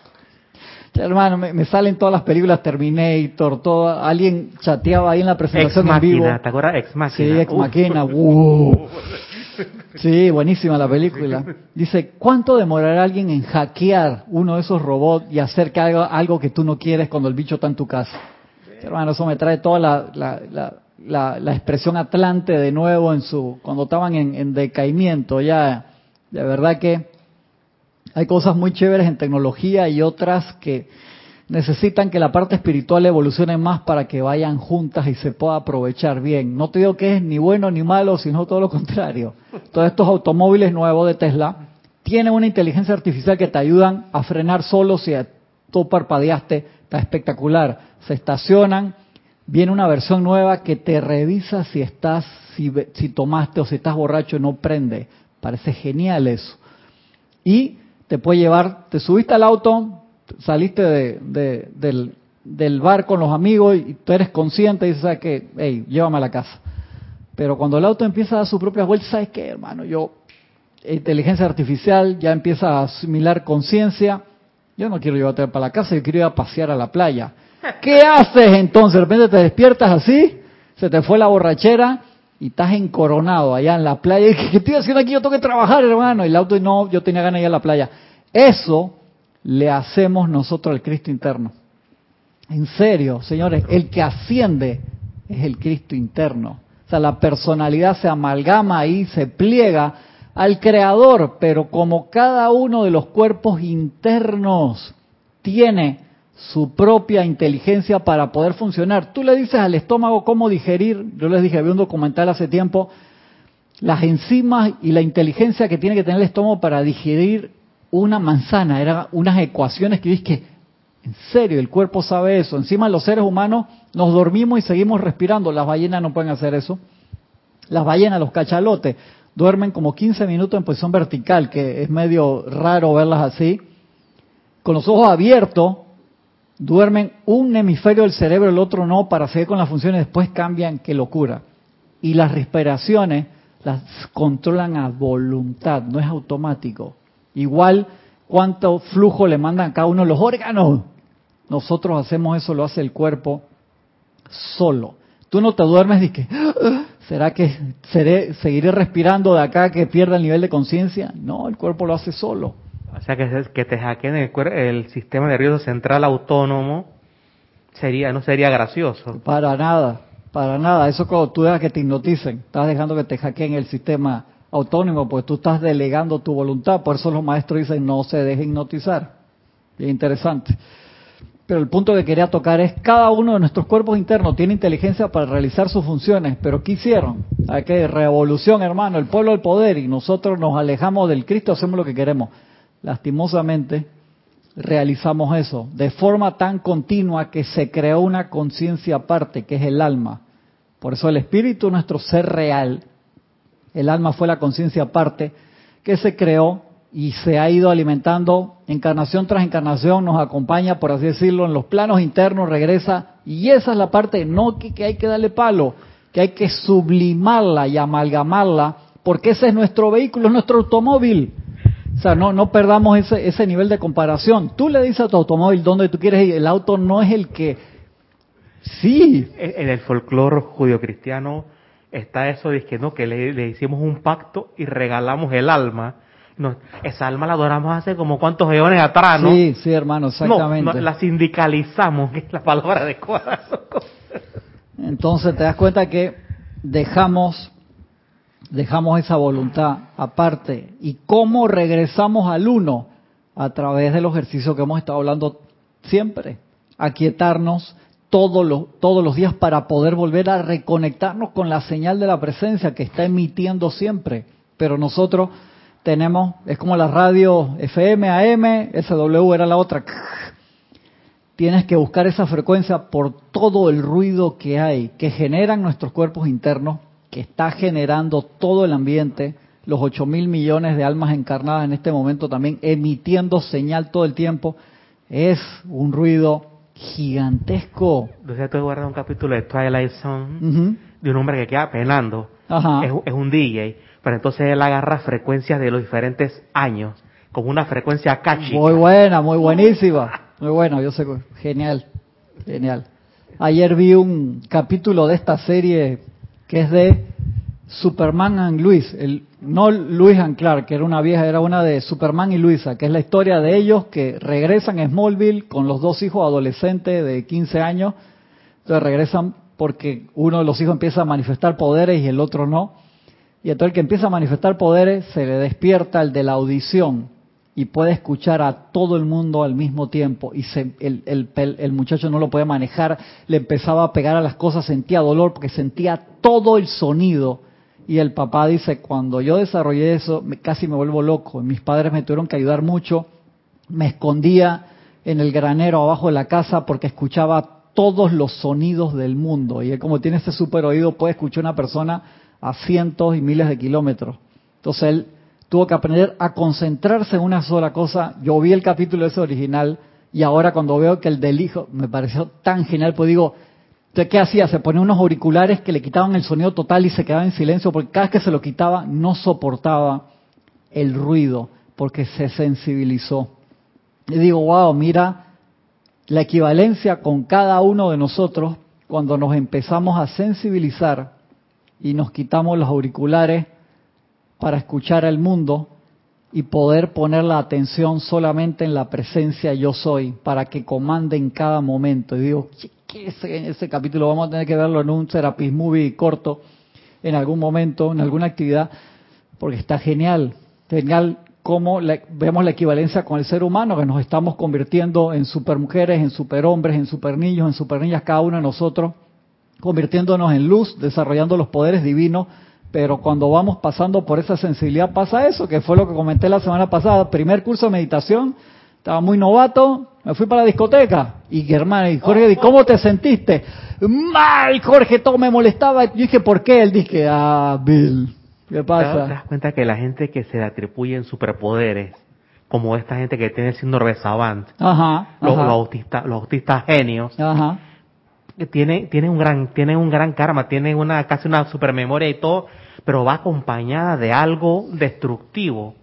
(laughs) hermano, me, salen todas las películas Terminator, todo, alguien chateaba ahí en la presentación en vivo. ¿Te acuerdas? Ex Máquina. Sí, Ex Máquina. (laughs) Uh. (laughs) Sí, buenísima la película. Dice, ¿cuánto demorará alguien en hackear uno de esos robots y hacer que haga algo que tú no quieres cuando el bicho está en tu casa? Hermano, eso me trae toda la, la, expresión atlante de nuevo en su cuando estaban en, en decaimiento. Ya, de verdad que hay cosas muy chéveres en tecnología y otras que necesitan que la parte espiritual evolucione más para que vayan juntas y se pueda aprovechar bien. No te digo que es ni bueno ni malo, sino todo lo contrario. Todos estos automóviles nuevos de Tesla tienen una inteligencia artificial que te ayudan a frenar solo si tú parpadeaste, está espectacular. Se estacionan, viene una versión nueva que te revisa si estás, si, si tomaste o si estás borracho y no prende. Parece genial eso. Y te puede llevar, te subiste al auto, saliste de, del, bar con los amigos y tú eres consciente y dices, que, hey, llévame a la casa. Pero cuando el auto empieza a dar sus propias vueltas, ¿sabes qué, hermano? Yo, inteligencia artificial ya empieza a asimilar conciencia. Yo no quiero llevarte para la casa, yo quiero ir a pasear a la playa. (laughs) ¿Qué haces entonces? De repente te despiertas así, se te fue la borrachera y estás encoronado allá en la playa. Y, (laughs) ¿Qué estoy haciendo aquí? Yo tengo que trabajar, hermano. Y el auto, no, yo tenía ganas de ir a la playa. Eso le hacemos nosotros al Cristo interno. En serio, señores, el que asciende es el Cristo interno. O sea, la personalidad se amalgama ahí, se pliega al Creador, pero como cada uno de los cuerpos internos tiene su propia inteligencia para poder funcionar. Tú le dices al estómago cómo digerir, yo les dije, había un documental hace tiempo, las enzimas y la inteligencia que tiene que tener el estómago para digerir una manzana, eran unas ecuaciones que que En serio, el cuerpo sabe eso. Encima los seres humanos nos dormimos y seguimos respirando. Las ballenas no pueden hacer eso. Las ballenas, los cachalotes, duermen como 15 minutos en posición vertical, que es medio raro verlas así. Con los ojos abiertos, duermen un hemisferio del cerebro, el otro no, para seguir con las funciones, después cambian, qué locura. Y las respiraciones las controlan a voluntad, no es automático. Igual cuánto flujo le mandan a cada uno de los órganos. Nosotros hacemos eso, lo hace el cuerpo solo. Tú no te duermes y que, ah, ¿será que seguiré respirando de acá que pierda el nivel de conciencia? No, el cuerpo lo hace solo. O sea, que, que te hackeen el, el sistema nervioso central autónomo sería no sería gracioso. Para nada, para nada. Eso cuando tú dejas que te hipnoticen, estás dejando que te hackeen el sistema autónomo, pues tú estás delegando tu voluntad. Por eso los maestros dicen no se deje hipnotizar. Bien interesante. Pero el punto que quería tocar es, cada uno de nuestros cuerpos internos tiene inteligencia para realizar sus funciones, pero ¿qué hicieron? Hay que revolución, hermano, el pueblo del poder, y nosotros nos alejamos del Cristo, hacemos lo que queremos. Lastimosamente, realizamos eso de forma tan continua que se creó una conciencia aparte, que es el alma. Por eso el espíritu, nuestro ser real, el alma fue la conciencia aparte, que se creó y se ha ido alimentando encarnación tras encarnación, nos acompaña, por así decirlo, en los planos internos, regresa, y esa es la parte, no que, hay que darle palo, que hay que sublimarla y amalgamarla, porque ese es nuestro vehículo, es nuestro automóvil. O sea, no, no perdamos ese, ese nivel de comparación. Tú le dices a tu automóvil dónde tú quieres ir, el auto no es el que... Sí. En el folclore judío-cristiano está eso de que no, que le, le hicimos un pacto y regalamos el alma no, esa alma la adoramos hace como cuántos eones atrás, ¿no? Sí, sí, hermano, exactamente. No, la sindicalizamos, que es la palabra adecuada. Entonces te das cuenta que dejamos dejamos esa voluntad aparte y cómo regresamos al uno a través del ejercicio que hemos estado hablando siempre, aquietarnos todos los, todos los días para poder volver a reconectarnos con la señal de la presencia que está emitiendo siempre. Pero nosotros tenemos, es como la radio FM, AM, SW era la otra. Tienes que buscar esa frecuencia por todo el ruido que hay, que generan nuestros cuerpos internos, que está generando todo el ambiente, los 8 mil millones de almas encarnadas en este momento también emitiendo señal todo el tiempo. Es un ruido gigantesco. Entonces tú guardas un capítulo de Twilight Zone de un hombre que queda penando. Es, es un DJ pero entonces él agarra frecuencias de los diferentes años, como una frecuencia catchy. Muy buena, muy buenísima. Muy bueno, yo sé, genial, genial. Ayer vi un capítulo de esta serie que es de Superman and Luis, el, no Luis and Clark, que era una vieja, era una de Superman y Luisa, que es la historia de ellos que regresan a Smallville con los dos hijos adolescentes de 15 años. Entonces regresan porque uno de los hijos empieza a manifestar poderes y el otro no y todo el que empieza a manifestar poderes se le despierta el de la audición y puede escuchar a todo el mundo al mismo tiempo. Y el, el, muchacho no lo podía manejar, le empezaba a pegar a las cosas, sentía dolor porque sentía todo el sonido. Y el papá dice, cuando yo desarrollé eso, casi me vuelvo loco. Mis padres me tuvieron que ayudar mucho. Me escondía en el granero abajo de la casa porque escuchaba todos los sonidos del mundo. Y él como tiene ese super oído puede escuchar a una persona a cientos y miles de kilómetros. Entonces él tuvo que aprender a concentrarse en una sola cosa. Yo vi el capítulo ese original y ahora cuando veo que el del hijo me pareció tan genial, pues digo, ¿qué hacía? Se ponía unos auriculares que le quitaban el sonido total y se quedaba en silencio porque cada vez que se lo quitaba no soportaba el ruido porque se sensibilizó. Y digo, wow, mira la equivalencia con cada uno de nosotros cuando nos empezamos a sensibilizar y nos quitamos los auriculares para escuchar al mundo y poder poner la atención solamente en la presencia yo soy, para que comande en cada momento. Y digo, ¿qué es ese capítulo? Vamos a tener que verlo en un Serapis Movie corto, en algún momento, en alguna actividad, porque está genial. Genial cómo vemos la equivalencia con el ser humano, que nos estamos convirtiendo en supermujeres, en superhombres, en superniños, en superniñas, cada uno de nosotros convirtiéndonos en luz, desarrollando los poderes divinos, pero cuando vamos pasando por esa sensibilidad pasa eso, que fue lo que comenté la semana pasada, primer curso de meditación, estaba muy novato, me fui para la discoteca. Y hermano, y Jorge, ¿cómo te sentiste? Mal, Jorge, todo me molestaba. Yo dije, ¿por qué? Él dije, ah, Bill, ¿qué pasa? ¿Te das cuenta que la gente que se le atribuyen superpoderes, como esta gente que tiene el síndrome de Savant, Ajá, los, ajá, los autistas, los autistas genios, ajá. que tiene, tiene un gran, tiene un gran karma, tiene una, casi una supermemoria y todo, pero va acompañada de algo destructivo.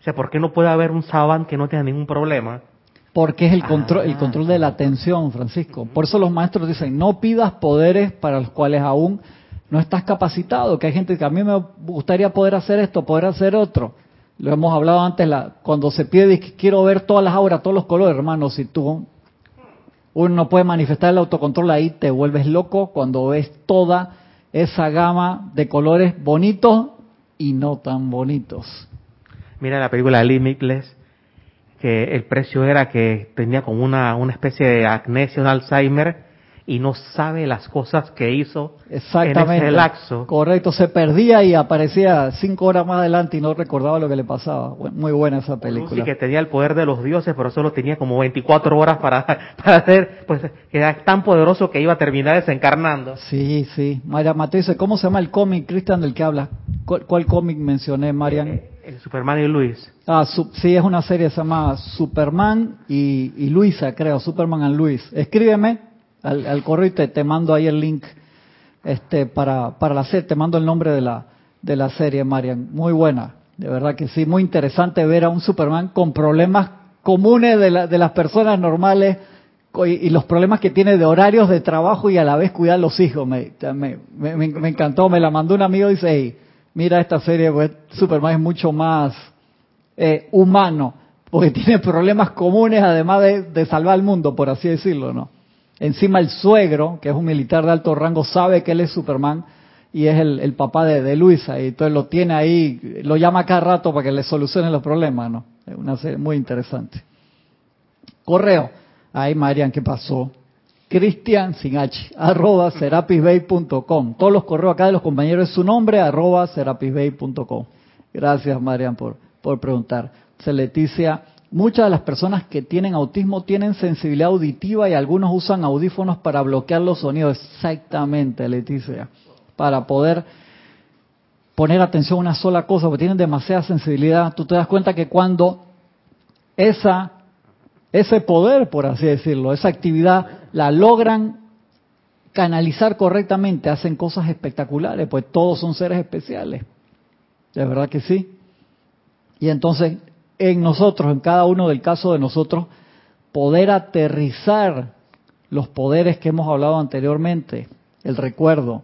O sea, ¿por qué no puede haber un Savant que no tenga ningún problema? Porque es el control, el Ah. control de la atención, Francisco. Por eso los maestros dicen, no pidas poderes para los cuales aún no estás capacitado. Que hay gente que a mí me gustaría poder hacer esto, poder hacer otro. Lo hemos hablado antes, la, cuando se pide que quiero ver todas las auras, todos los colores, hermano. Si tú, uno no puede manifestar el autocontrol ahí, te vuelves loco cuando ves toda esa gama de colores bonitos y no tan bonitos. Mira la película Limitless, que el precio era que tenía como una, una especie de amnesia, un Alzheimer, y no sabe las cosas que hizo Exactamente. en ese lapso. Correcto, se perdía y aparecía cinco horas más adelante y no recordaba lo que le pasaba. Muy buena esa película. que tenía el poder de los dioses, pero solo tenía como 24 horas para, (laughs) para hacer, pues era tan poderoso que iba a terminar desencarnando. Sí, sí. María Mateo dice, ¿cómo se llama el cómic, Cristian, del que habla? ¿Cuál, cuál cómic mencioné, Marian? Eh, el Superman y Luis. Ah, su- sí, es una serie, se llama Superman y, y Luisa, creo, Superman and Luis. Escríbeme al, al correo y te, te mando ahí el link este, para, para la serie, te mando el nombre de la, de la serie, Marian. Muy buena, de verdad que sí, muy interesante ver a un Superman con problemas comunes de, la- de las personas normales y, los problemas que tiene de horarios de trabajo y a la vez cuidar a los hijos. Me, me, me- me- me encantó, me la mandó un amigo y dice, hey, mira esta serie, pues Superman es mucho más eh, humano, porque tiene problemas comunes además de, de salvar al mundo, por así decirlo, ¿no? Encima el suegro, que es un militar de alto rango, sabe que él es Superman y es el, papá de, Luisa, y entonces lo tiene ahí, lo llama cada rato para que le solucione los problemas, ¿no? Es una serie muy interesante. Correo. Ay, Marian, ¿qué pasó? Cristian sin H, arroba serapisbay.com. Todos los correos acá de los compañeros es su nombre, arroba serapisbay.com. Gracias, Marian, por, por preguntar. Se Leticia, muchas de las personas que tienen autismo tienen sensibilidad auditiva y algunos usan audífonos para bloquear los sonidos. Exactamente, Leticia. Para poder poner atención a una sola cosa, porque tienen demasiada sensibilidad. Tú te das cuenta que cuando esa ese poder, por así decirlo, esa actividad, la logran canalizar correctamente, hacen cosas espectaculares, pues todos son seres especiales. De verdad que sí. Y entonces, en nosotros, en cada uno del caso de nosotros, poder aterrizar los poderes que hemos hablado anteriormente, el recuerdo,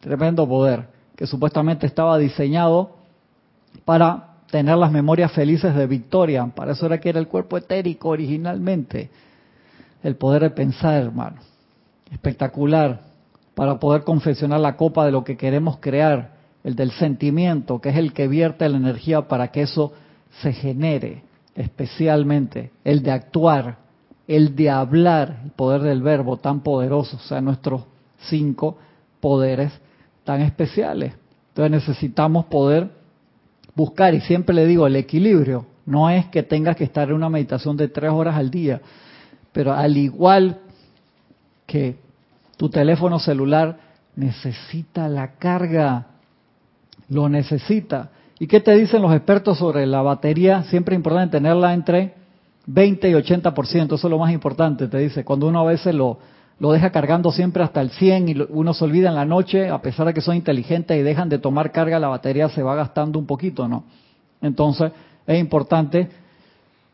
tremendo poder, que supuestamente estaba diseñado para tener las memorias felices de victoria. Para eso era que era el cuerpo etérico originalmente. El poder de pensar, hermano. Espectacular. Para poder confeccionar la copa de lo que queremos crear. El del sentimiento, que es el que vierte la energía para que eso se genere. Especialmente el de actuar, el de hablar, el poder del verbo tan poderoso. O sea, nuestros cinco poderes tan especiales. Entonces necesitamos poder buscar, y siempre le digo, el equilibrio. No es que tengas que estar en una meditación de tres horas al día, pero al igual que tu teléfono celular necesita la carga, lo necesita. ¿Y qué te dicen los expertos sobre la batería? Siempre es importante tenerla entre 20 y 80%, eso es lo más importante, te dice. Cuando uno a veces lo, lo deja cargando siempre hasta el 100 y uno se olvida en la noche, a pesar de que son inteligentes y dejan de tomar carga, la batería se va gastando un poquito, ¿no? Entonces, es importante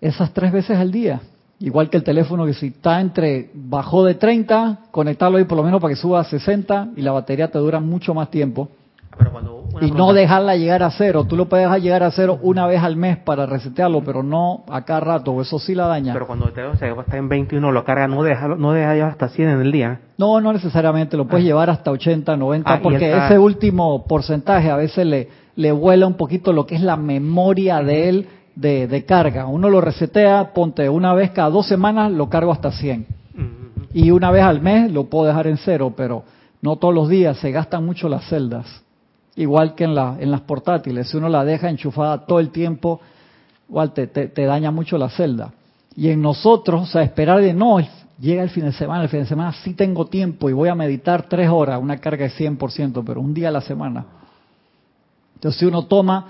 esas tres veces al día. Igual que el teléfono que si está entre, bajó de 30, conectarlo ahí por lo menos para que suba a 60 y la batería te dura mucho más tiempo. Pero cuando Y no dejarla llegar a cero. Tú lo puedes dejar llegar a cero una vez al mes para resetearlo, pero no a cada rato, eso sí la daña. Pero cuando te, o sea, está en 21 lo carga, no deja, no deja hasta 100 en el día. No, no necesariamente, lo puedes Ah. llevar hasta 80, 90, Ah, porque está- ese último porcentaje a veces le, le vuela un poquito lo que es la memoria de él de, de carga. Uno lo resetea, ponte una vez cada dos semanas, lo cargo hasta 100. Mm, Y una vez al mes lo puedo dejar en cero, pero no todos los días, se gastan mucho las celdas. Igual que en, la, en las portátiles, si uno la deja enchufada todo el tiempo, igual te, te, te daña mucho la celda. Y en nosotros, o sea, esperar de no, llega el fin de semana, el fin de semana sí tengo tiempo y voy a meditar tres horas, una carga de 100%, pero un día a la semana. Entonces, si uno toma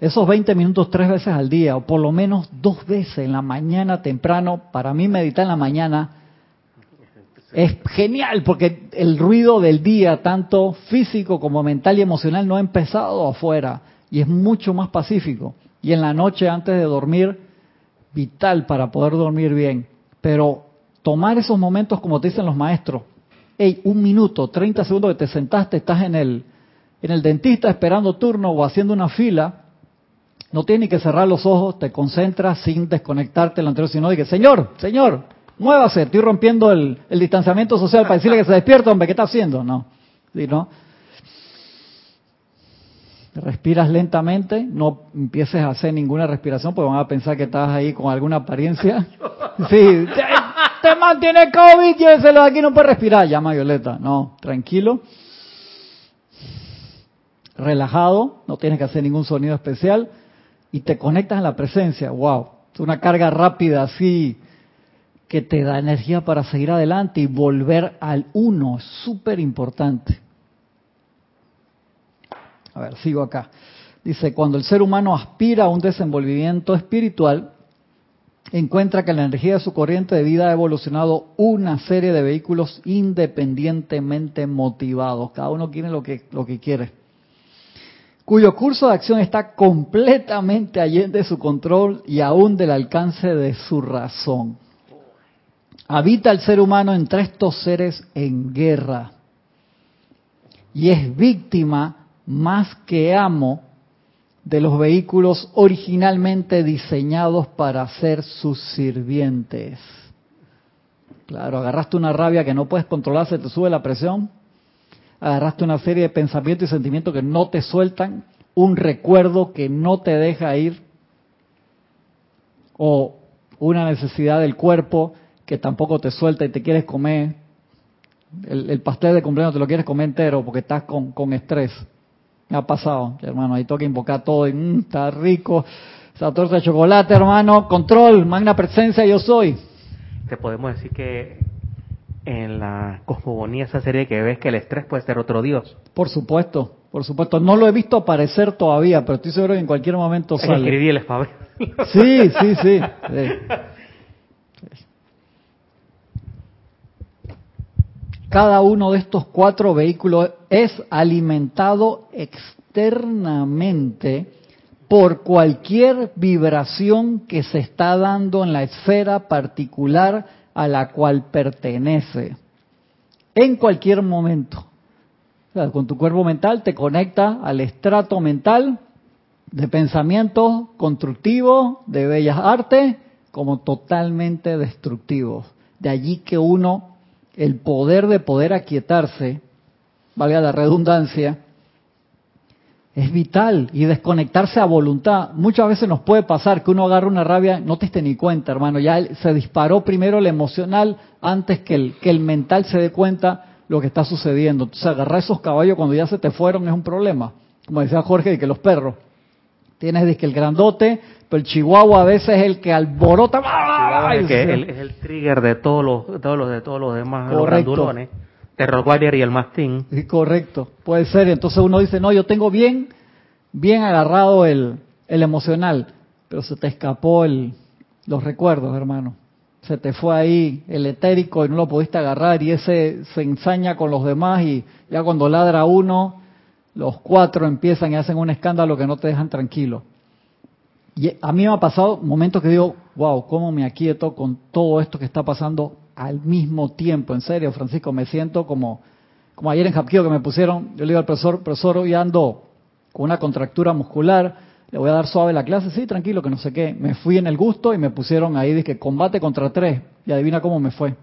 esos 20 minutos tres veces al día, o por lo menos dos veces en la mañana temprano, para mí meditar en la mañana es genial, porque el ruido del día, tanto físico como mental y emocional, no ha empezado afuera y es mucho más pacífico. Y en la noche antes de dormir, vital para poder dormir bien. Pero tomar esos momentos, como te dicen los maestros, hey, un minuto, 30 segundos que te sentaste, estás en el, en el dentista esperando turno o haciendo una fila, no tienes que cerrar los ojos, te concentras sin desconectarte del anterior, sino de Señor, Señor, muévase, estoy rompiendo el, distanciamiento social para decirle que se despierta, hombre, ¿qué está haciendo? No, ¿Sí, no? Respiras lentamente, no empieces a hacer ninguna respiración porque van a pensar que estás ahí con alguna apariencia. (laughs) Sí, te, mantiene COVID, lléveselo de aquí, no puede respirar. Llama Violeta. No, tranquilo. Relajado, no tienes que hacer ningún sonido especial y te conectas en la presencia. Wow, es una carga rápida así que te da energía para seguir adelante y volver al uno. Súper importante. A ver, sigo acá. Dice, cuando el ser humano aspira a un desenvolvimiento espiritual, encuentra que la energía de su corriente de vida ha evolucionado una serie de vehículos independientemente motivados. Cada uno quiere lo que, lo que quiere. Cuyo curso de acción está completamente allende de su control y aún del alcance de su razón. Habita el ser humano entre estos seres en guerra y es víctima más que amo de los vehículos originalmente diseñados para ser sus sirvientes. Claro, agarraste una rabia que no puedes controlar, se te sube la presión. Agarraste una serie de pensamientos y sentimientos que no te sueltan, un recuerdo que no te deja ir, o una necesidad del cuerpo que tampoco te suelta y te quieres comer. El, pastel de cumpleaños te lo quieres comer entero porque estás con, con estrés. Me ha pasado, hermano, ahí toca invocar todo y mm, está rico. Esa torta de chocolate, hermano, control, magna presencia, yo soy. Te podemos decir que en la cosmogonía esa serie que ves que el estrés puede ser otro dios. Por supuesto, por supuesto. No lo he visto aparecer todavía, pero estoy seguro que en cualquier momento sale. Escribí el Sí, sí, sí. (laughs) Cada uno de estos cuatro vehículos es alimentado externamente por cualquier vibración que se está dando en la esfera particular a la cual pertenece. En cualquier momento. con tu cuerpo mental te conecta al estrato mental de pensamientos constructivos, de bellas artes, como totalmente destructivos. De allí que uno el poder de poder aquietarse, valga la redundancia, es vital y desconectarse a voluntad. Muchas veces nos puede pasar que uno agarra una rabia, no te esté ni cuenta, hermano, ya se disparó primero el emocional antes que el, que el mental se dé cuenta lo que está sucediendo. Entonces agarrar esos caballos cuando ya se te fueron es un problema. Como decía Jorge, de que los perros. Tienes que el grandote, pero el chihuahua a veces es el que alborota. Es, el, trigger de todos los, todos los de todos los demás, los grandulones. Terror Warrior y el Mastín. Sí, correcto, puede ser. Entonces uno dice, no, yo tengo bien, bien agarrado el, el emocional, pero se te escapó el, los recuerdos, hermano. Se te fue ahí el etérico y no lo pudiste agarrar y ese se ensaña con los demás y ya cuando ladra uno, los cuatro empiezan y hacen un escándalo que no te dejan tranquilo. Y a mí me ha pasado momentos que digo, wow, ¿cómo me aquieto con todo esto que está pasando al mismo tiempo? En serio, Francisco, me siento como, como ayer en Japquío que me pusieron, yo le digo al profesor, profesor, hoy ando con una contractura muscular, le voy a dar suave la clase, sí, tranquilo, que no sé qué. Me fui en el gusto y me pusieron ahí, dije, combate contra tres, y adivina cómo me fue.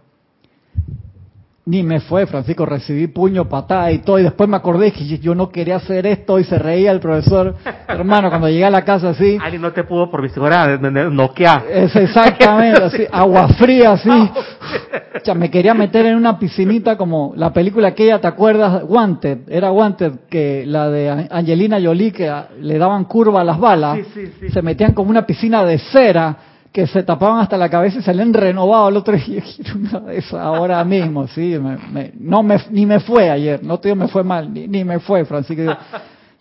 Ni me fue, Francisco, recibí puño, patada y todo, y después me acordé que yo no quería hacer esto y se reía el profesor. (laughs) Hermano, cuando llegué a la casa así... Alguien no te pudo por visibilidad noquear. Es exactamente, así, (laughs) agua fría, así. O sea, me quería meter en una piscinita como la película aquella, ¿te acuerdas? Wanted, era Wanted, que la de Angelina Jolie, que le daban curva a las balas. Se metían como una piscina de cera que se tapaban hasta la cabeza y salían renovados. El otro día (laughs) quiero una de esas ahora mismo, sí. no me, ni me fue ayer, no te digo me fue mal, ni, me fue, Francisco.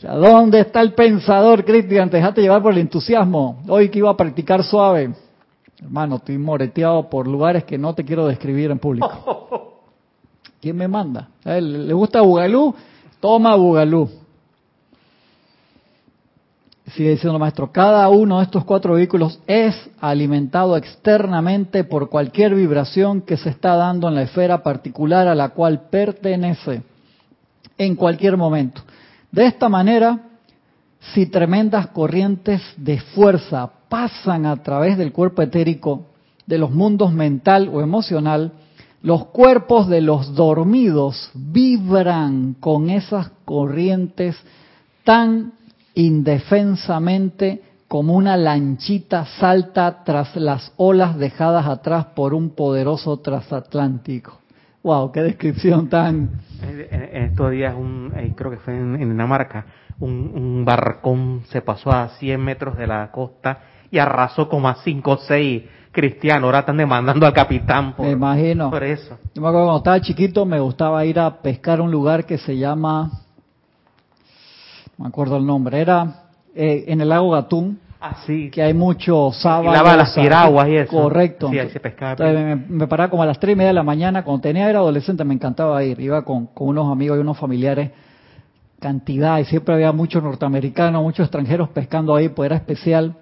¿Dónde está el pensador, Cristian? Te dejaste llevar por el entusiasmo. Hoy que iba a practicar suave. Hermano, estoy moreteado por lugares que no te quiero describir en público. (laughs) ¿Quién me manda? ¿A él le gusta Bugalú? Toma Bugalú. Sigue diciendo el maestro, cada uno de estos cuatro vehículos es alimentado externamente por cualquier vibración que se está dando en la esfera particular a la cual pertenece en cualquier momento. De esta manera, si tremendas corrientes de fuerza pasan a través del cuerpo etérico de los mundos mental o emocional, los cuerpos de los dormidos vibran con esas corrientes tan indefensamente como una lanchita salta tras las olas dejadas atrás por un poderoso transatlántico. ¡Wow! ¡Qué descripción tan... En, estos días, un, eh, creo que fue en, Dinamarca, un, barcón se pasó a 100 metros de la costa y arrasó como a 5 o 6 cristianos. Ahora están demandando al capitán por, me imagino. por eso. Yo me acuerdo cuando estaba chiquito me gustaba ir a pescar un lugar que se llama me acuerdo el nombre, era eh, en el lago Gatún. Ah, sí. Que hay muchos sábados. las piraguas y eso. Correcto. Sí, ahí se pescaba. me, paraba como a las tres y media de la mañana. Cuando tenía era adolescente me encantaba ir. Iba con, con unos amigos y unos familiares. Cantidad. Y siempre había muchos norteamericanos, muchos extranjeros pescando ahí. Pues era especial.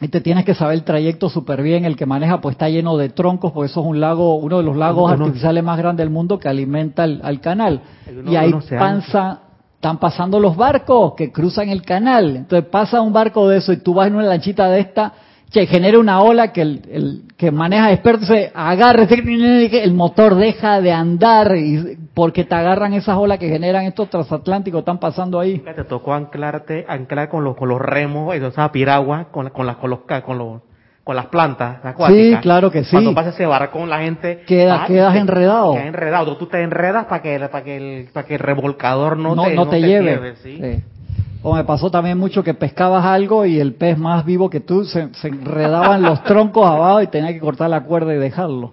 Y te tienes que saber el trayecto súper bien. El que maneja pues está lleno de troncos, porque eso es un lago, uno de los lagos artificiales más grandes del mundo que alimenta al canal. y ahí panza, están pasando los barcos que cruzan el canal. Entonces pasa un barco de eso y tú vas en una lanchita de esta, que genera una ola que el, que maneja experto se agarra, el motor deja de andar y, porque te agarran esas olas que generan estos transatlánticos, están pasando ahí. Te tocó anclarte, anclar con los, con los remos, esa piragua, con, con, las, con los, con los con las plantas acuáticas. Sí, claro que sí. Cuando pasa ese barco, la gente queda, quedas enredado. Quedas enredado. Tú te enredas para que para que el para que el revolcador no, te, no te, lleve. ¿sí? O me pasó también mucho que pescabas algo y el pez más vivo que tú se, se enredaba en los (laughs) troncos abajo y tenía que cortar la cuerda y dejarlo.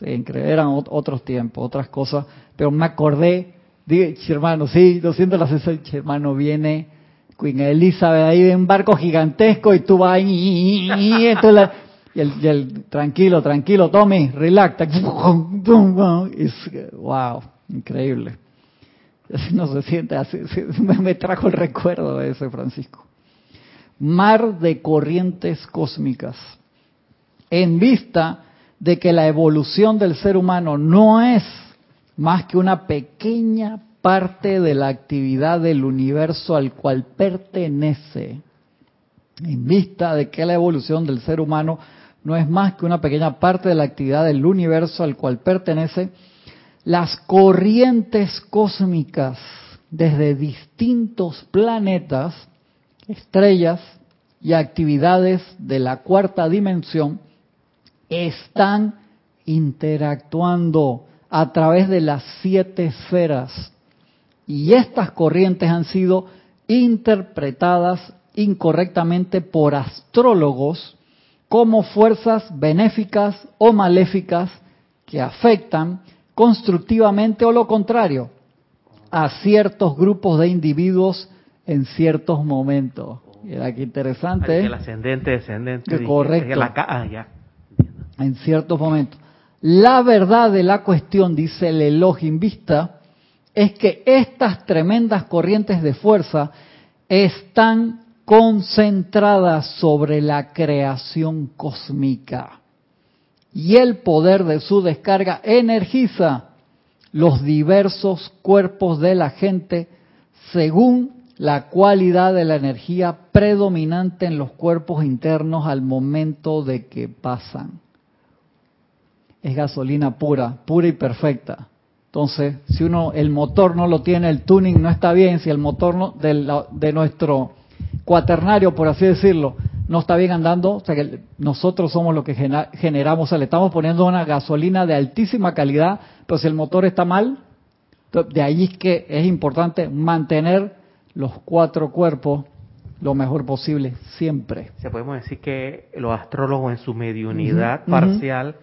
Sí, eran otros tiempos, otras cosas. Pero me acordé, dije, hermano, sí, lo siento la sensación, hermano, viene Queen Elizabeth ahí en barco gigantesco y tú vas y, y, el, tranquilo, tranquilo, Tommy, relax. wow, increíble. (laughs) No se siente así, (laughs) me trajo el recuerdo de ese Francisco. Mar de corrientes cósmicas. En vista de que la evolución del ser humano no es más que una pequeña parte de la actividad del universo al cual pertenece, en vista de que la evolución del ser humano no es más que una pequeña parte de la actividad del universo al cual pertenece, las corrientes cósmicas desde distintos planetas, estrellas y actividades de la cuarta dimensión están interactuando a través de las siete esferas y estas corrientes han sido interpretadas incorrectamente por astrólogos como fuerzas benéficas o maléficas que afectan constructivamente o lo contrario a ciertos grupos de individuos en ciertos momentos. Mira qué interesante. El ascendente, descendente. Correcto. ah, ya. En ciertos momentos. La verdad de la cuestión, dice el Elohim Vista, es que estas tremendas corrientes de fuerza están concentradas sobre la creación cósmica y el poder de su descarga energiza los diversos cuerpos de la gente según la cualidad de la energía predominante en los cuerpos internos al momento de que pasan. Es gasolina pura, pura y perfecta. Entonces, si uno, el motor no lo tiene, el tuning no está bien, si el motor no, de, nuestro cuaternario, por así decirlo, no está bien andando, o sea que nosotros somos los que generamos, o sea, le estamos poniendo una gasolina de altísima calidad, pero si el motor está mal, de ahí es que es importante mantener los cuatro cuerpos lo mejor posible, siempre. Se podemos decir que los astrólogos en su mediunidad parcial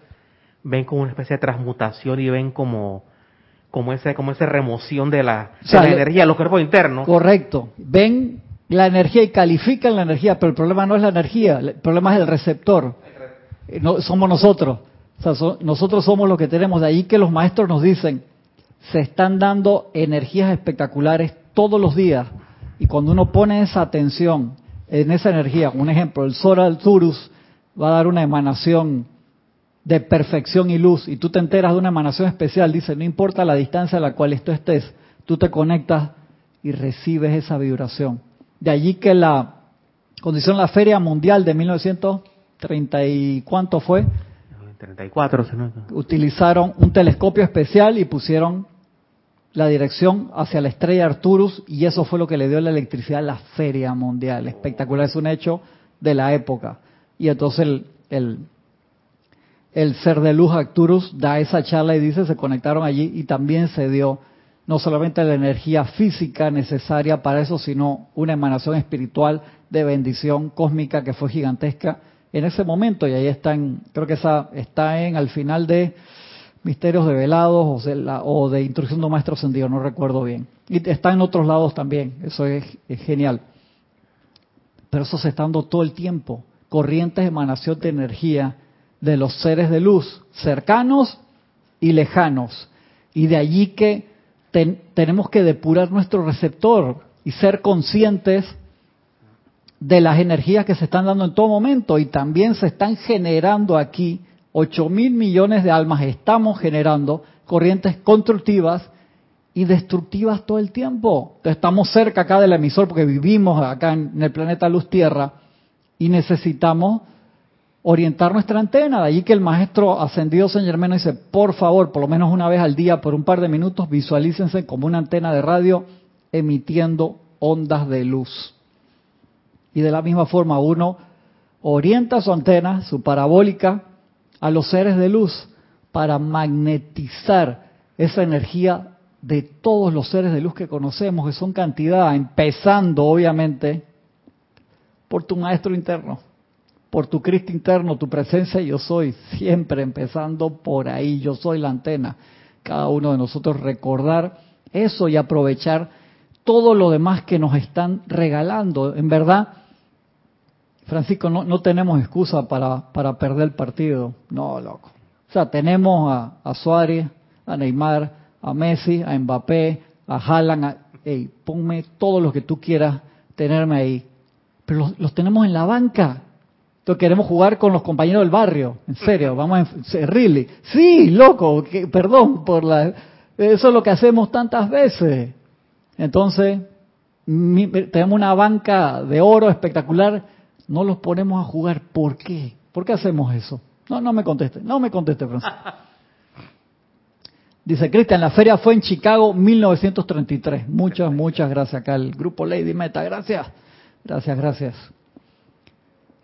ven como una especie de transmutación y ven como como esa como esa remoción de la, energía de los cuerpos internos. Correcto. Ven la energía y califican la energía, pero el problema no es la energía, el problema es el receptor. No, somos nosotros. nosotros somos los que tenemos. De ahí que los maestros nos dicen, se están dando energías espectaculares todos los días. Y cuando uno pone esa atención en esa energía, un ejemplo, el Sol Alturus va a dar una emanación de perfección y luz, y tú te enteras de una emanación especial, dice, no importa la distancia a la cual tú estés, tú te conectas y recibes esa vibración. De allí que la condición la Feria Mundial de 1930 y cuánto fue, 34, utilizaron un telescopio especial y pusieron la dirección hacia la estrella Arturus y eso fue lo que le dio la electricidad a la Feria Mundial. Espectacular, es un hecho de la época. Y entonces el, el, ser de luz Arturus da esa charla y dice se conectaron allí y también se dio no solamente la energía física necesaria para eso, sino una emanación espiritual de bendición cósmica que fue gigantesca en ese momento y ahí está creo que esa está en al final de Misterios de Velados o de, Instrucción de Maestro Ascendido, no recuerdo bien. Y está en otros lados también, eso es, genial. Pero eso se está dando todo el tiempo, corrientes de emanación de energía de los seres de luz, cercanos y lejanos. Y de allí que tenemos que depurar nuestro receptor y ser conscientes de las energías que se están dando en todo momento y también se están generando aquí 8 mil millones de almas estamos generando corrientes constructivas y destructivas todo el tiempo. estamos cerca acá del emisor porque vivimos acá en, el planeta Luz Tierra y necesitamos orientar nuestra antena. De allí que el maestro ascendido San Germano dice, por favor, por lo menos una vez al día, por un par de minutos, visualícense como una antena de radio emitiendo ondas de luz. Y de la misma forma uno orienta su antena, su parabólica, a los seres de luz para magnetizar esa energía de todos los seres de luz que conocemos, que son cantidad, empezando obviamente por tu maestro interno, por tu Cristo interno, tu presencia yo soy, siempre empezando por ahí, yo soy la antena. Cada uno de nosotros recordar eso y aprovechar todo lo demás que nos están regalando. En verdad, Francisco, no, no tenemos excusa para, para perder el partido. No, loco. O sea, tenemos a, Suárez, a Neymar, a Messi, a Mbappé, a Haaland, a, hey, ponme todo lo que tú quieras tenerme ahí. Pero los, tenemos en la banca. Entonces queremos jugar con los compañeros del barrio. En serio, vamos a... Really. Sí, loco, que, perdón por la... Eso es lo que hacemos tantas veces. Entonces, tenemos una banca de oro espectacular no los ponemos a jugar. ¿Por qué? ¿Por qué hacemos eso? No, no me conteste, no me conteste, Francisco. (laughs) Dice Cristian, la feria fue en Chicago 1933. Muchas, muchas gracias acá el grupo Lady Meta. Gracias, gracias, gracias.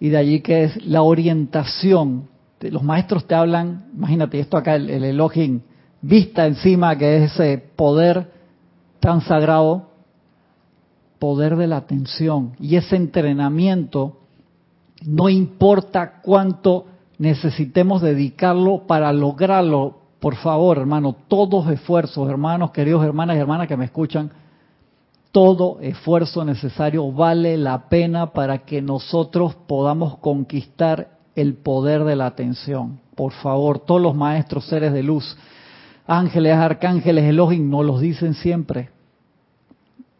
Y de allí que es la orientación. Los maestros te hablan, imagínate esto acá, el, el Elohim, vista encima, que es ese poder tan sagrado, poder de la atención y ese entrenamiento no importa cuánto necesitemos dedicarlo para lograrlo. Por favor, hermano, todos esfuerzos, hermanos, queridos hermanas y hermanas que me escuchan, todo esfuerzo necesario vale la pena para que nosotros podamos conquistar el poder de la atención. Por favor, todos los maestros, seres de luz, ángeles, arcángeles, Elohim, nos los dicen siempre.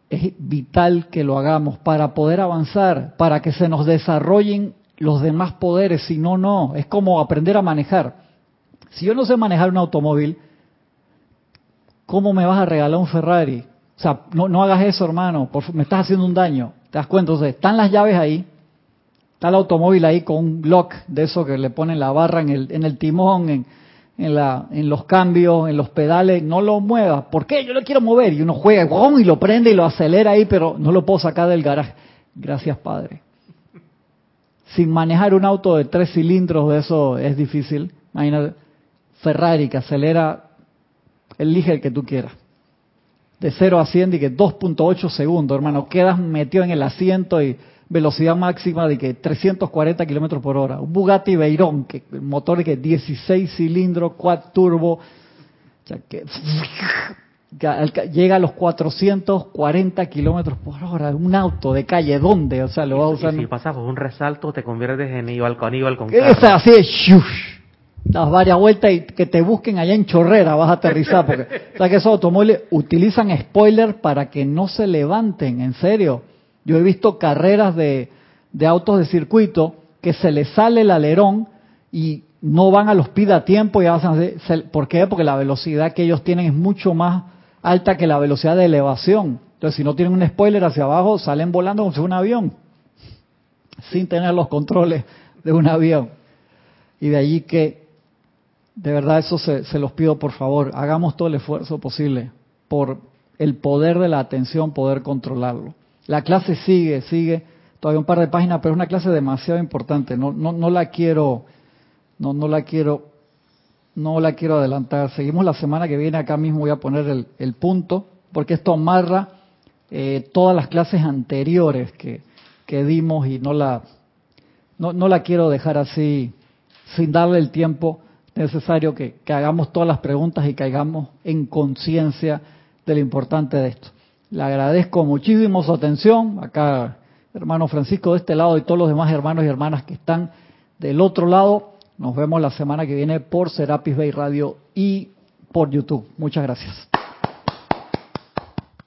Es vital que lo hagamos para poder avanzar, para que se nos desarrollen los demás poderes, si no, no. Es como aprender a manejar. Si yo no sé manejar un automóvil, ¿cómo me vas a regalar un Ferrari? Sea, no, hagas eso, hermano, me estás haciendo un daño. ¿Te das cuenta? Entonces, están las llaves ahí, está el automóvil ahí con un lock de eso que le ponen la barra en el, timón, en los cambios, en los pedales, no lo muevas. ¿Por qué? Yo lo quiero mover. Y uno juega y lo prende y lo acelera ahí, pero no lo puedo sacar del garaje. Gracias, Padre sin manejar un auto de tres cilindros, de eso es difícil. Imagínate, Ferrari que acelera, elige el que tú quieras. De 0 a 100 y que 2.8 segundos, hermano. Quedas metido en el asiento y velocidad máxima de que 340 kilómetros por hora. Un Bugatti Veyron, que el motor de que 16 cilindros, quad turbo, que, (laughs) llega a los 440 kilómetros por hora. Un auto de calle, ¿dónde? O sea, lo va a usar. si pasas por un resalto, te conviertes en Ival con con Es así, shush, das varias vueltas y que te busquen allá en Chorrera, vas a aterrizar. Porque, o sea, que esos automóviles utilizan spoiler para que no se levanten, en serio. Yo he visto carreras de, de autos de circuito que se les sale el alerón y no van a los pida a tiempo y avanzan. ¿Por qué? Porque la velocidad que ellos tienen es mucho más alta que la velocidad de elevación. Entonces, si no tienen un spoiler hacia abajo, salen volando como si fuera un avión, sin tener los controles de un avión. Y de allí que, de verdad, eso se, se los pido por favor, hagamos todo el esfuerzo posible por el poder de la atención, poder controlarlo. La clase sigue, sigue, todavía un par de páginas, pero es una clase demasiado importante. No, no, no la quiero, no, no la quiero, no la quiero adelantar. Seguimos la semana que viene, acá mismo voy a poner el, el punto, porque esto amarra eh, todas las clases anteriores que, dimos y no la, no la quiero dejar así sin darle el tiempo necesario que, hagamos todas las preguntas y caigamos en conciencia de lo importante de esto. Le agradezco muchísimo su atención. Acá, hermano Francisco, de este lado y todos los demás hermanos y hermanas que están del otro lado. Nos vemos la semana que viene por Serapis Bay Radio y por YouTube. Muchas gracias.